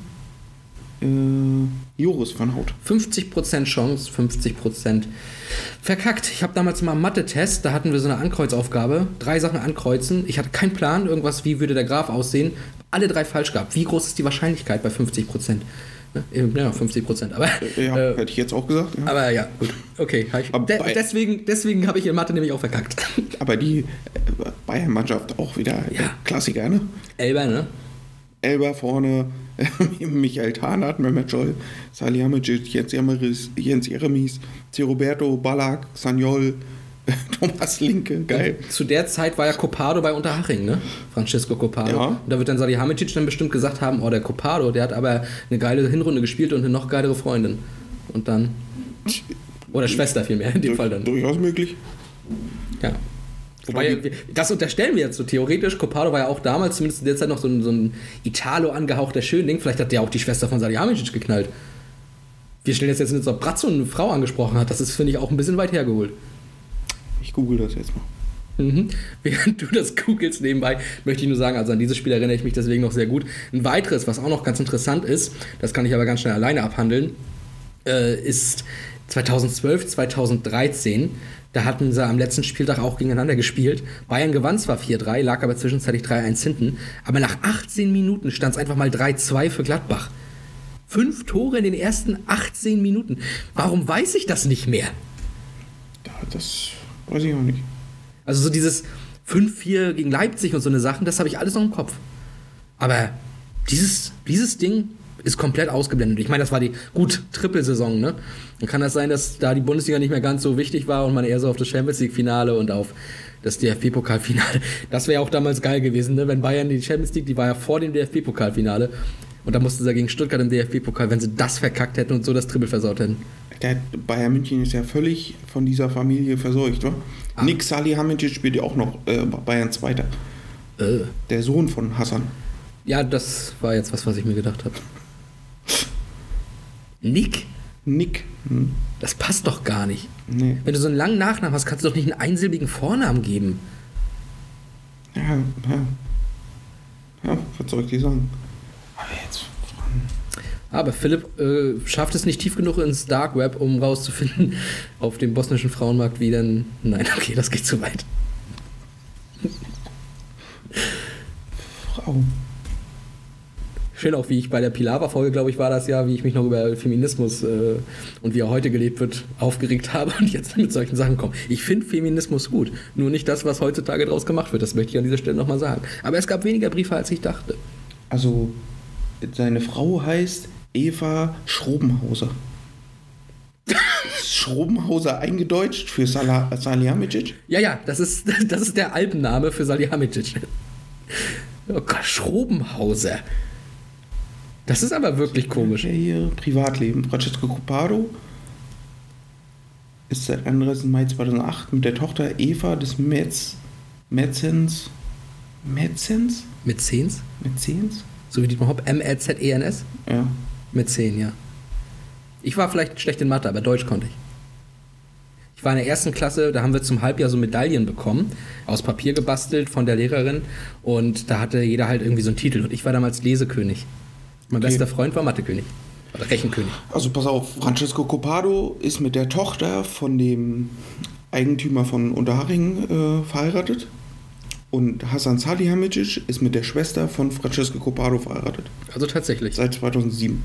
äh, Joris von Haut. 50% Chance, 50% verkackt. Ich habe damals mal einen Mathe-Test, da hatten wir so eine Ankreuzaufgabe. Drei Sachen ankreuzen. Ich hatte keinen Plan, irgendwas, wie würde der Graph aussehen. Alle drei falsch gehabt. Wie groß ist die Wahrscheinlichkeit bei 50%? Ne? Ja, 50%. Aber, Ja, äh, hätte ich jetzt auch gesagt. Ja. aber ja, gut. Okay. Ich, de deswegen deswegen habe ich in Mathe nämlich auch verkackt. Aber die äh, Bayern-Mannschaft auch wieder Ja. Klassiker, ne? Elber, ne? Elber vorne, Michael Tarnath, Mehmet Scholl, Salihamidzic, Jens, Jemeris, Jens Jeremies. Roberto, Ballack, Sanyol, Thomas Linke, geil. Zu der Zeit war ja Copado bei Unterhaching, ne? Francesco Copado. Ja. Und da wird dann Salihamidzic dann bestimmt gesagt haben, oh, der Copado, der hat aber eine geile Hinrunde gespielt und eine noch geilere Freundin. Und dann... Oder Schwester vielmehr, in dem Fall dann. Durchaus möglich. Ja. Wobei, wir- das unterstellen wir jetzt so theoretisch. Copado war ja auch damals, zumindest in der Zeit, noch so ein, so ein Italo angehauchter Schönling. Vielleicht hat der auch die Schwester von Salihamidzic geknallt. Wir stellen jetzt jetzt, als ob Bratzo eine Frau angesprochen hat. Das ist, finde ich, auch ein bisschen weit hergeholt. Ich google das jetzt mal. Mhm. Während du das googelst nebenbei, möchte ich nur sagen, also an dieses Spiel erinnere ich mich deswegen noch sehr gut. Ein weiteres, was auch noch ganz interessant ist, das kann ich aber ganz schnell alleine abhandeln, äh, ist 2012, 2013. Da hatten sie am letzten Spieltag auch gegeneinander gespielt. Bayern gewann zwar 4-3, lag aber zwischenzeitlich 3-1 hinten. Aber nach 18 Minuten stand es einfach mal 3-2 für Gladbach. Fünf Tore in den ersten 18 Minuten. Warum weiß ich das nicht mehr? Da, das weiß ich auch nicht. Also so dieses 5-4 gegen Leipzig und so eine Sachen, das habe ich alles noch im Kopf. Aber dieses, dieses Ding ist komplett ausgeblendet. Ich meine, das war die gut Trippelsaison, ne? Dann kann das sein, dass da die Bundesliga nicht mehr ganz so wichtig war und man eher so auf das Champions League Finale und auf das DFB-Pokalfinale. Das wäre auch damals geil gewesen, ne? Wenn Bayern die Champions League, die war ja vor dem DFB-Pokalfinale und da mussten sie gegen Stuttgart im DFB-Pokal, wenn sie das verkackt hätten und so das Triple versaut hätten. Der Bayern München ist ja völlig von dieser Familie verseucht, wa? Ah. Nick Salihamidzic spielt ja auch noch äh, Bayern Zweiter. Äh. Der Sohn von Hassan. Ja, das war jetzt was, was ich mir gedacht habe. Nick? Nick. Hm. Das passt doch gar nicht. Nee. Wenn du so einen langen Nachnamen hast, kannst du doch nicht einen einsilbigen Vornamen geben. Ja, ja. Ja, was soll ich dir sagen? Aber jetzt. Aber Philipp äh, schafft es nicht tief genug ins Dark Web, um rauszufinden auf dem bosnischen Frauenmarkt, wie denn. Nein, okay, das geht zu weit. Frau. Schön auch, wie ich bei der Pilava-Folge, glaube ich, war das ja, wie ich mich noch über Feminismus äh, und wie er heute gelebt wird, aufgeregt habe und jetzt mit solchen Sachen komme. Ich finde Feminismus gut, nur nicht das, was heutzutage draus gemacht wird. Das möchte ich an dieser Stelle nochmal sagen. Aber es gab weniger Briefe, als ich dachte. Also, seine Frau heißt Eva Schrobenhauser. Ist Schrobenhauser eingedeutscht für Salah, Salihamidzic? Ja, ja, das ist, das ist der Alpenname für Salihamidzic. Oh Gott, Schrobenhauser. Das ist aber wirklich komisch. Ja, hier Privatleben. Francesco Copado ist seit 31. Mai 2008 mit der Tochter Eva des Metz, Metzens. Metzens? Mäzens? Metzens? So wie Dietmar Hopp, M-R-Z-E-N-S? Ja. Mäzen, ja. Ich war vielleicht schlecht in Mathe, aber Deutsch konnte ich. Ich war in der ersten Klasse, da haben wir zum Halbjahr so Medaillen bekommen, aus Papier gebastelt von der Lehrerin und da hatte jeder halt irgendwie so einen Titel und ich war damals Lesekönig. Mein Okay. bester Freund war Mathekönig. Oder Rechenkönig. Also pass auf, Francesco Copado ist mit der Tochter von dem Eigentümer von Unterhaching äh, verheiratet. Und Hassan Salihamidzic ist mit der Schwester von Francesco Copado verheiratet. Also tatsächlich. Seit 2007.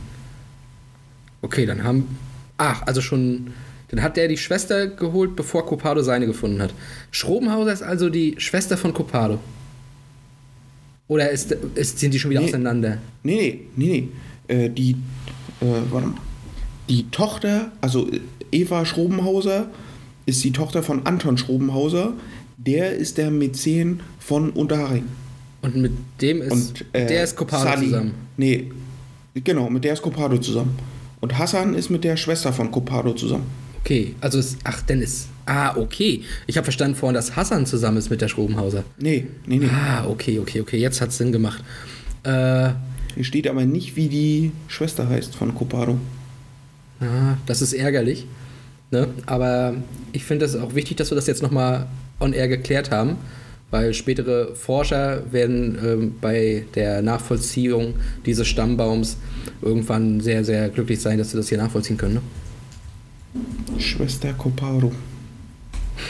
Okay, dann haben. Ach, also schon. Dann hat der die Schwester geholt, bevor Copado seine gefunden hat. Schrobenhauser ist also die Schwester von Copado. Oder ist, ist, sind die schon wieder Nee. auseinander? Nee, nee, nee, nee. Äh, die, äh, warte mal. Die Tochter, also äh, Eva Schrobenhauser, ist die Tochter von Anton Schrobenhauser. Der ist der Mäzen von Unterhaching. Und mit dem ist. Und äh, der ist Copado Sali- zusammen. Nee, genau, mit der ist Copado zusammen. Und Hassan ist mit der Schwester von Copado zusammen. Okay, also ist. Ach, dann ist. Ah, okay. Ich habe verstanden vorhin, dass Hassan zusammen ist mit der Schrobenhauser. Nee, nee, nee. Ah, okay, okay, okay. Jetzt hat es Sinn gemacht. Äh, Hier steht aber nicht, wie die Schwester heißt von Coparo. ah, das ist ärgerlich. Ne? Aber ich finde es auch wichtig, dass wir das jetzt nochmal on air geklärt haben, weil spätere Forscher werden ähm, bei der Nachvollziehung dieses Stammbaums irgendwann sehr, sehr glücklich sein, dass sie das hier nachvollziehen können. Ne? Schwester Coparo.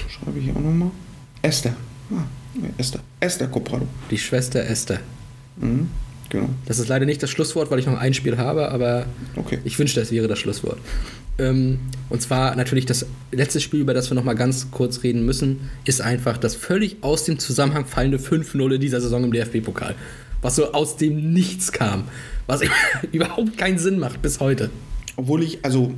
Schreibe ich auch nochmal. Esther. Ah, ja, Esther. Esther Coparo. Die Schwester Esther. Mhm, genau. Das ist leider nicht das Schlusswort, weil ich noch ein Spiel habe, aber Okay. ich wünschte, es wäre das Schlusswort. Ähm, und zwar natürlich das letzte Spiel, über das wir noch mal ganz kurz reden müssen, ist einfach das völlig aus dem Zusammenhang fallende 5-0 in dieser Saison im DFB-Pokal. Was so aus dem Nichts kam. Was überhaupt keinen Sinn macht bis heute. Obwohl ich, also,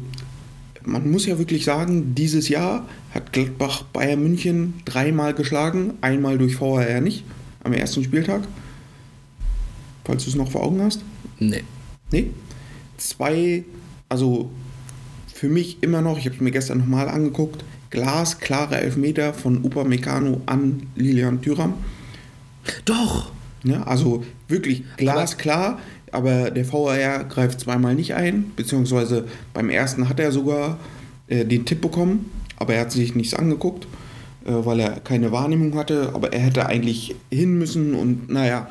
man muss ja wirklich sagen, dieses Jahr hat Gladbach Bayern München dreimal geschlagen. Einmal durch VAR nicht, am ersten Spieltag. Falls du es noch vor Augen hast. Nee. Nee. Zwei, also für mich immer noch, ich habe es mir gestern nochmal angeguckt, glasklare Elfmeter von Upamecano an Lilian Thüram. Doch! Ja, also wirklich glasklar, aber der VAR greift zweimal nicht ein, beziehungsweise beim ersten hat er sogar äh, den Tipp bekommen, aber er hat sich nichts angeguckt, äh, weil er keine Wahrnehmung hatte, aber er hätte eigentlich hin müssen und naja.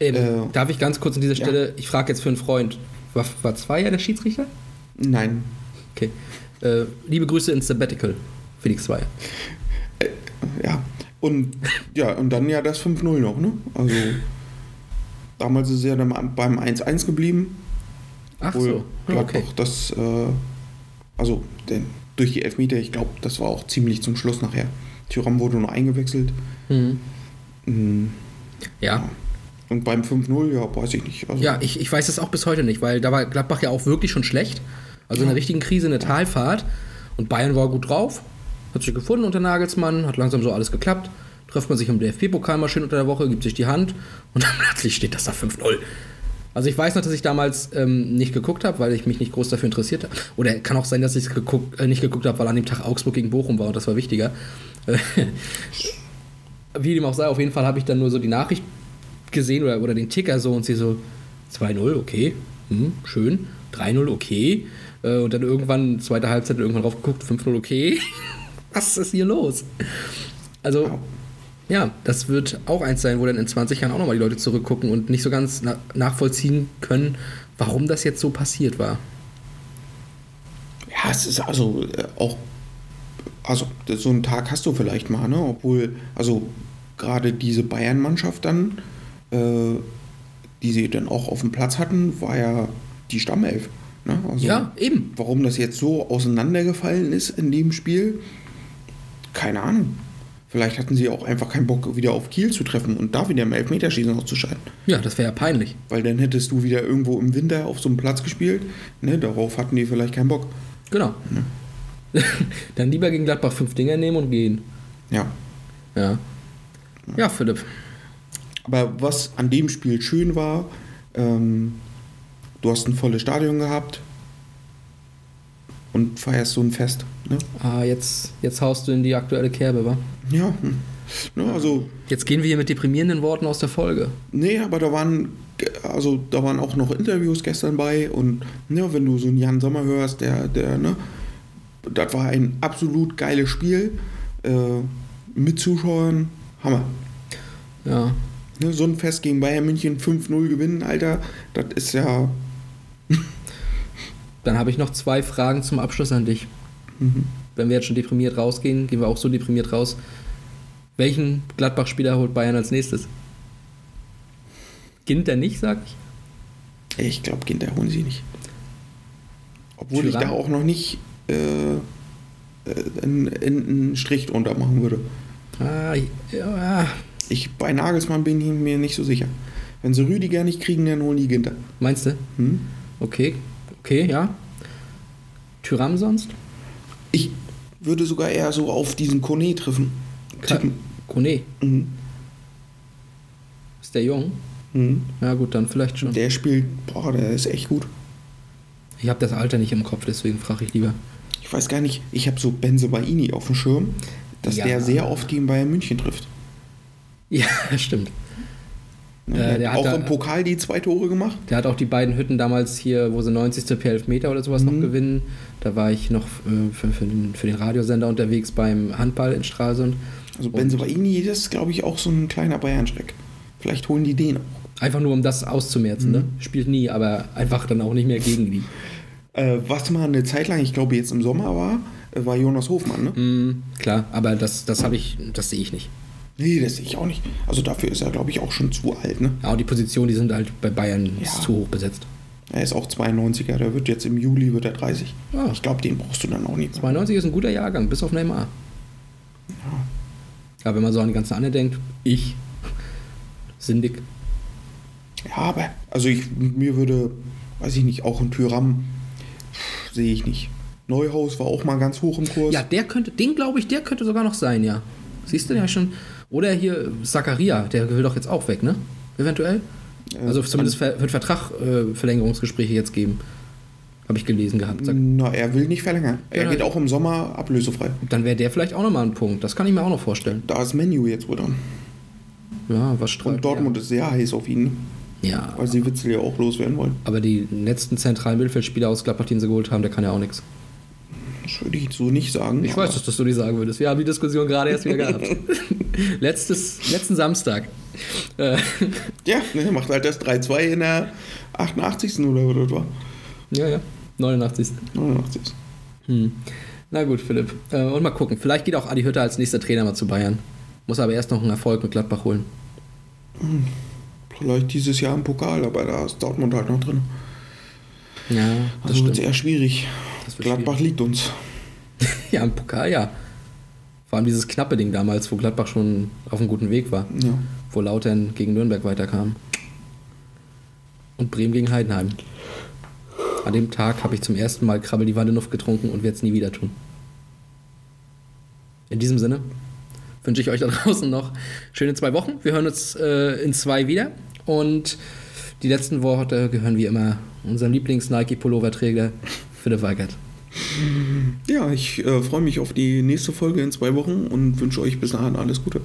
Ähm, Äh, darf ich ganz kurz an dieser ja. Stelle, ich frage jetzt für einen Freund, war, war zwei ja der Schiedsrichter? Nein. Okay. Äh, liebe Grüße ins Sabbatical, Felix Zweier. Ja. Und ja, und dann ja das 5-0 noch, ne? Also damals ist er dann beim 1-1 geblieben. Ach Obwohl so, Gladbach okay. das, äh, also denn durch die Elfmeter, ich glaube, das war auch ziemlich zum Schluss nachher. Thuram wurde nur eingewechselt. Mhm. Mhm. Ja. Und beim 5-0, ja, weiß ich nicht. Also, Ja, ich, ich weiß es auch bis heute nicht, weil da war Gladbach ja auch wirklich schon schlecht. Also in einer richtigen Krise, in der Talfahrt. Und Bayern war gut drauf, hat sich gefunden unter Nagelsmann, hat langsam so alles geklappt. Trifft man sich im DFB-Pokal mal schön unter der Woche, gibt sich die Hand und dann plötzlich steht das da 5-0. Also ich weiß noch, dass ich damals ähm, nicht geguckt habe, weil ich mich nicht groß dafür interessiert habe. Oder kann auch sein, dass ich es geguckt, äh, nicht geguckt habe, weil an dem Tag Augsburg gegen Bochum war und das war wichtiger. Wie dem auch sei, auf jeden Fall habe ich dann nur so die Nachricht gesehen oder, oder den Ticker so und sie so 2-0, okay, hm, schön, 3-0, okay. Äh, und dann irgendwann, zweite Halbzeit, irgendwann drauf geguckt, 5-0, okay. Was ist hier los? Also, ja, das wird auch eins sein, wo dann in 20 Jahren auch nochmal die Leute zurückgucken und nicht so ganz na nachvollziehen können, warum das jetzt so passiert war. Ja, es ist also äh, auch, also so einen Tag hast du vielleicht mal, ne? Obwohl, also gerade diese Bayern-Mannschaft dann, äh, die sie dann auch auf dem Platz hatten, war ja die Stammelf. Ne? Also, Ja, eben. Warum das jetzt so auseinandergefallen ist in dem Spiel, keine Ahnung. Vielleicht hatten sie auch einfach keinen Bock, wieder auf Kiel zu treffen und da wieder im Elfmeterschießen auszuscheiden. Ja, das wäre ja peinlich. Weil dann hättest du wieder irgendwo im Winter auf so einem Platz gespielt. Ne? Darauf hatten die vielleicht keinen Bock. Genau. dann lieber gegen Gladbach fünf Dinger nehmen und gehen. Ja. Ja. Ja, Philipp. Aber was an dem Spiel schön war, ähm, du hast ein volles Stadion gehabt und feierst so ein Fest. Ne? Ah, jetzt, jetzt haust du in die aktuelle Kerbe, wa? Ja, ne, also, Jetzt gehen wir hier mit deprimierenden Worten aus der Folge. nee, aber da waren, also da waren auch noch Interviews gestern bei und ne, wenn du so einen Jan Sommer hörst, der, der, ne, das war ein absolut geiles Spiel äh, mit Zuschauern, Hammer. Ja. Ne, so ein Fest gegen Bayern München 5-0 gewinnen, Alter, das ist ja, Dann habe ich noch zwei Fragen zum Abschluss an dich. Wenn wir jetzt schon deprimiert rausgehen, gehen wir auch so deprimiert raus. Welchen Gladbach-Spieler holt Bayern als nächstes? Ginter nicht, sag ich. Ich glaube, Kinder holen sie nicht. Obwohl ich Thuram? da auch noch nicht äh, äh, einen, einen Strich drunter machen würde. Ah, ja. Ich, bei Nagelsmann bin ich mir nicht so sicher. Wenn sie Rüdiger nicht kriegen, dann holen die Ginter. Meinst du? Hm? Okay. Okay, ja. Tyram sonst? Ich würde sogar eher so auf diesen Kone treffen. Tippen. Kone. Mhm. Ist der jung? Mhm. Ja, gut, dann vielleicht schon. Der spielt, boah, der ist echt gut. Ich habe das Alter nicht im Kopf, deswegen frage ich lieber. ich weiß gar nicht, ich habe so Benzebaini auf dem Schirm, dass Ja. der sehr oft gegen Bayern München trifft. Ja, stimmt. Ne, Äh, der hat auch im Pokal die zwei Tore gemacht. Der hat auch die beiden Hütten damals hier, wo sie 90. per Elfmeter oder sowas noch gewinnen. Da war ich noch äh, für, für, den, für den Radiosender unterwegs beim Handball in Stralsund. Also Benzebaini, das ist, glaube ich, auch so ein kleiner Bayern-Schreck. Vielleicht holen die den auch. Einfach nur, um das auszumerzen. Ne? Spielt nie, aber einfach dann auch nicht mehr gegen die. Äh, was mal eine Zeit lang, ich glaube jetzt im Sommer war, äh, war Jonas Hofmann, ne? Mm, klar, aber das, das habe ich, das sehe ich nicht. Nee, das sehe ich auch nicht. Also dafür ist er, glaube ich, auch schon zu alt, ne? Ja, und die Positionen, die sind halt bei Bayern Ja. ist zu hoch besetzt. Er ist auch 92er, der wird jetzt im Juli wird er 30. Ah. Ich glaube, den brauchst du dann auch nicht mehr. 92 ist ein guter Jahrgang, bis auf Neymar. Ja, wenn man so an die ganzen anderen denkt, ich, Sindig, Ja, aber, also ich, mir würde, weiß ich nicht, auch ein Tyram sehe ich nicht. Neuhaus war auch mal ganz hoch im Kurs. Ja, der könnte, den glaube ich, der könnte sogar noch sein, ja. Siehst du ja schon. Oder hier Zakaria, der will doch jetzt auch weg, ne? Eventuell. Also zumindest wird Vertrag äh, Verlängerungsgespräche jetzt geben. Habe ich gelesen gehabt. Sag- Na, er will nicht verlängern. Er Ja, geht ja. auch im Sommer ablösefrei. Dann wäre der vielleicht auch nochmal ein Punkt. Das kann ich mir auch noch vorstellen. Da ist Menu jetzt wohl dran. Ja, was strahlt Und Dortmund ist sehr heiß auf ihn, Ja. weil sie Witzel ja auch loswerden wollen. Aber die letzten zentralen Mittelfeldspieler aus Gladbach, die sie geholt haben, der kann ja auch nichts. Das würde ich so nicht sagen. Ich weiß, dass das du nicht sagen würdest. Wir haben die Diskussion gerade erst wieder gehabt. Letztes, letzten Samstag. Äh, Ja, ne, er macht halt das 3-2 in der 88. oder was das war. ja, ja. 89. 89. Hm. Na gut, Philipp. Äh, und mal gucken. Vielleicht geht auch Adi Hütter als nächster Trainer mal zu Bayern. Muss aber erst noch einen Erfolg mit Gladbach holen. Vielleicht dieses Jahr im Pokal, aber da ist Dortmund halt noch drin. Ja, das Also wird eher schwierig. Gladbach liegt uns. Ja, im Pokal, ja. Vor allem dieses knappe Ding damals, wo Gladbach schon auf einem guten Weg war. Ja. Wo Lautern gegen Nürnberg weiterkam. Und Bremen gegen Heidenheim. An dem Tag habe ich zum ersten Mal Krabbel die Wandenuft getrunken und werde es nie wieder tun. In diesem Sinne wünsche ich euch da draußen noch schöne zwei Wochen. Wir hören uns äh, in zwei wieder. Und die letzten Worte gehören wie immer unserem Lieblings-Nike-Pullover-Träger Philipp Weigert. Ja, ich äh, freue mich auf die nächste Folge in zwei Wochen und wünsche euch bis dahin alles Gute.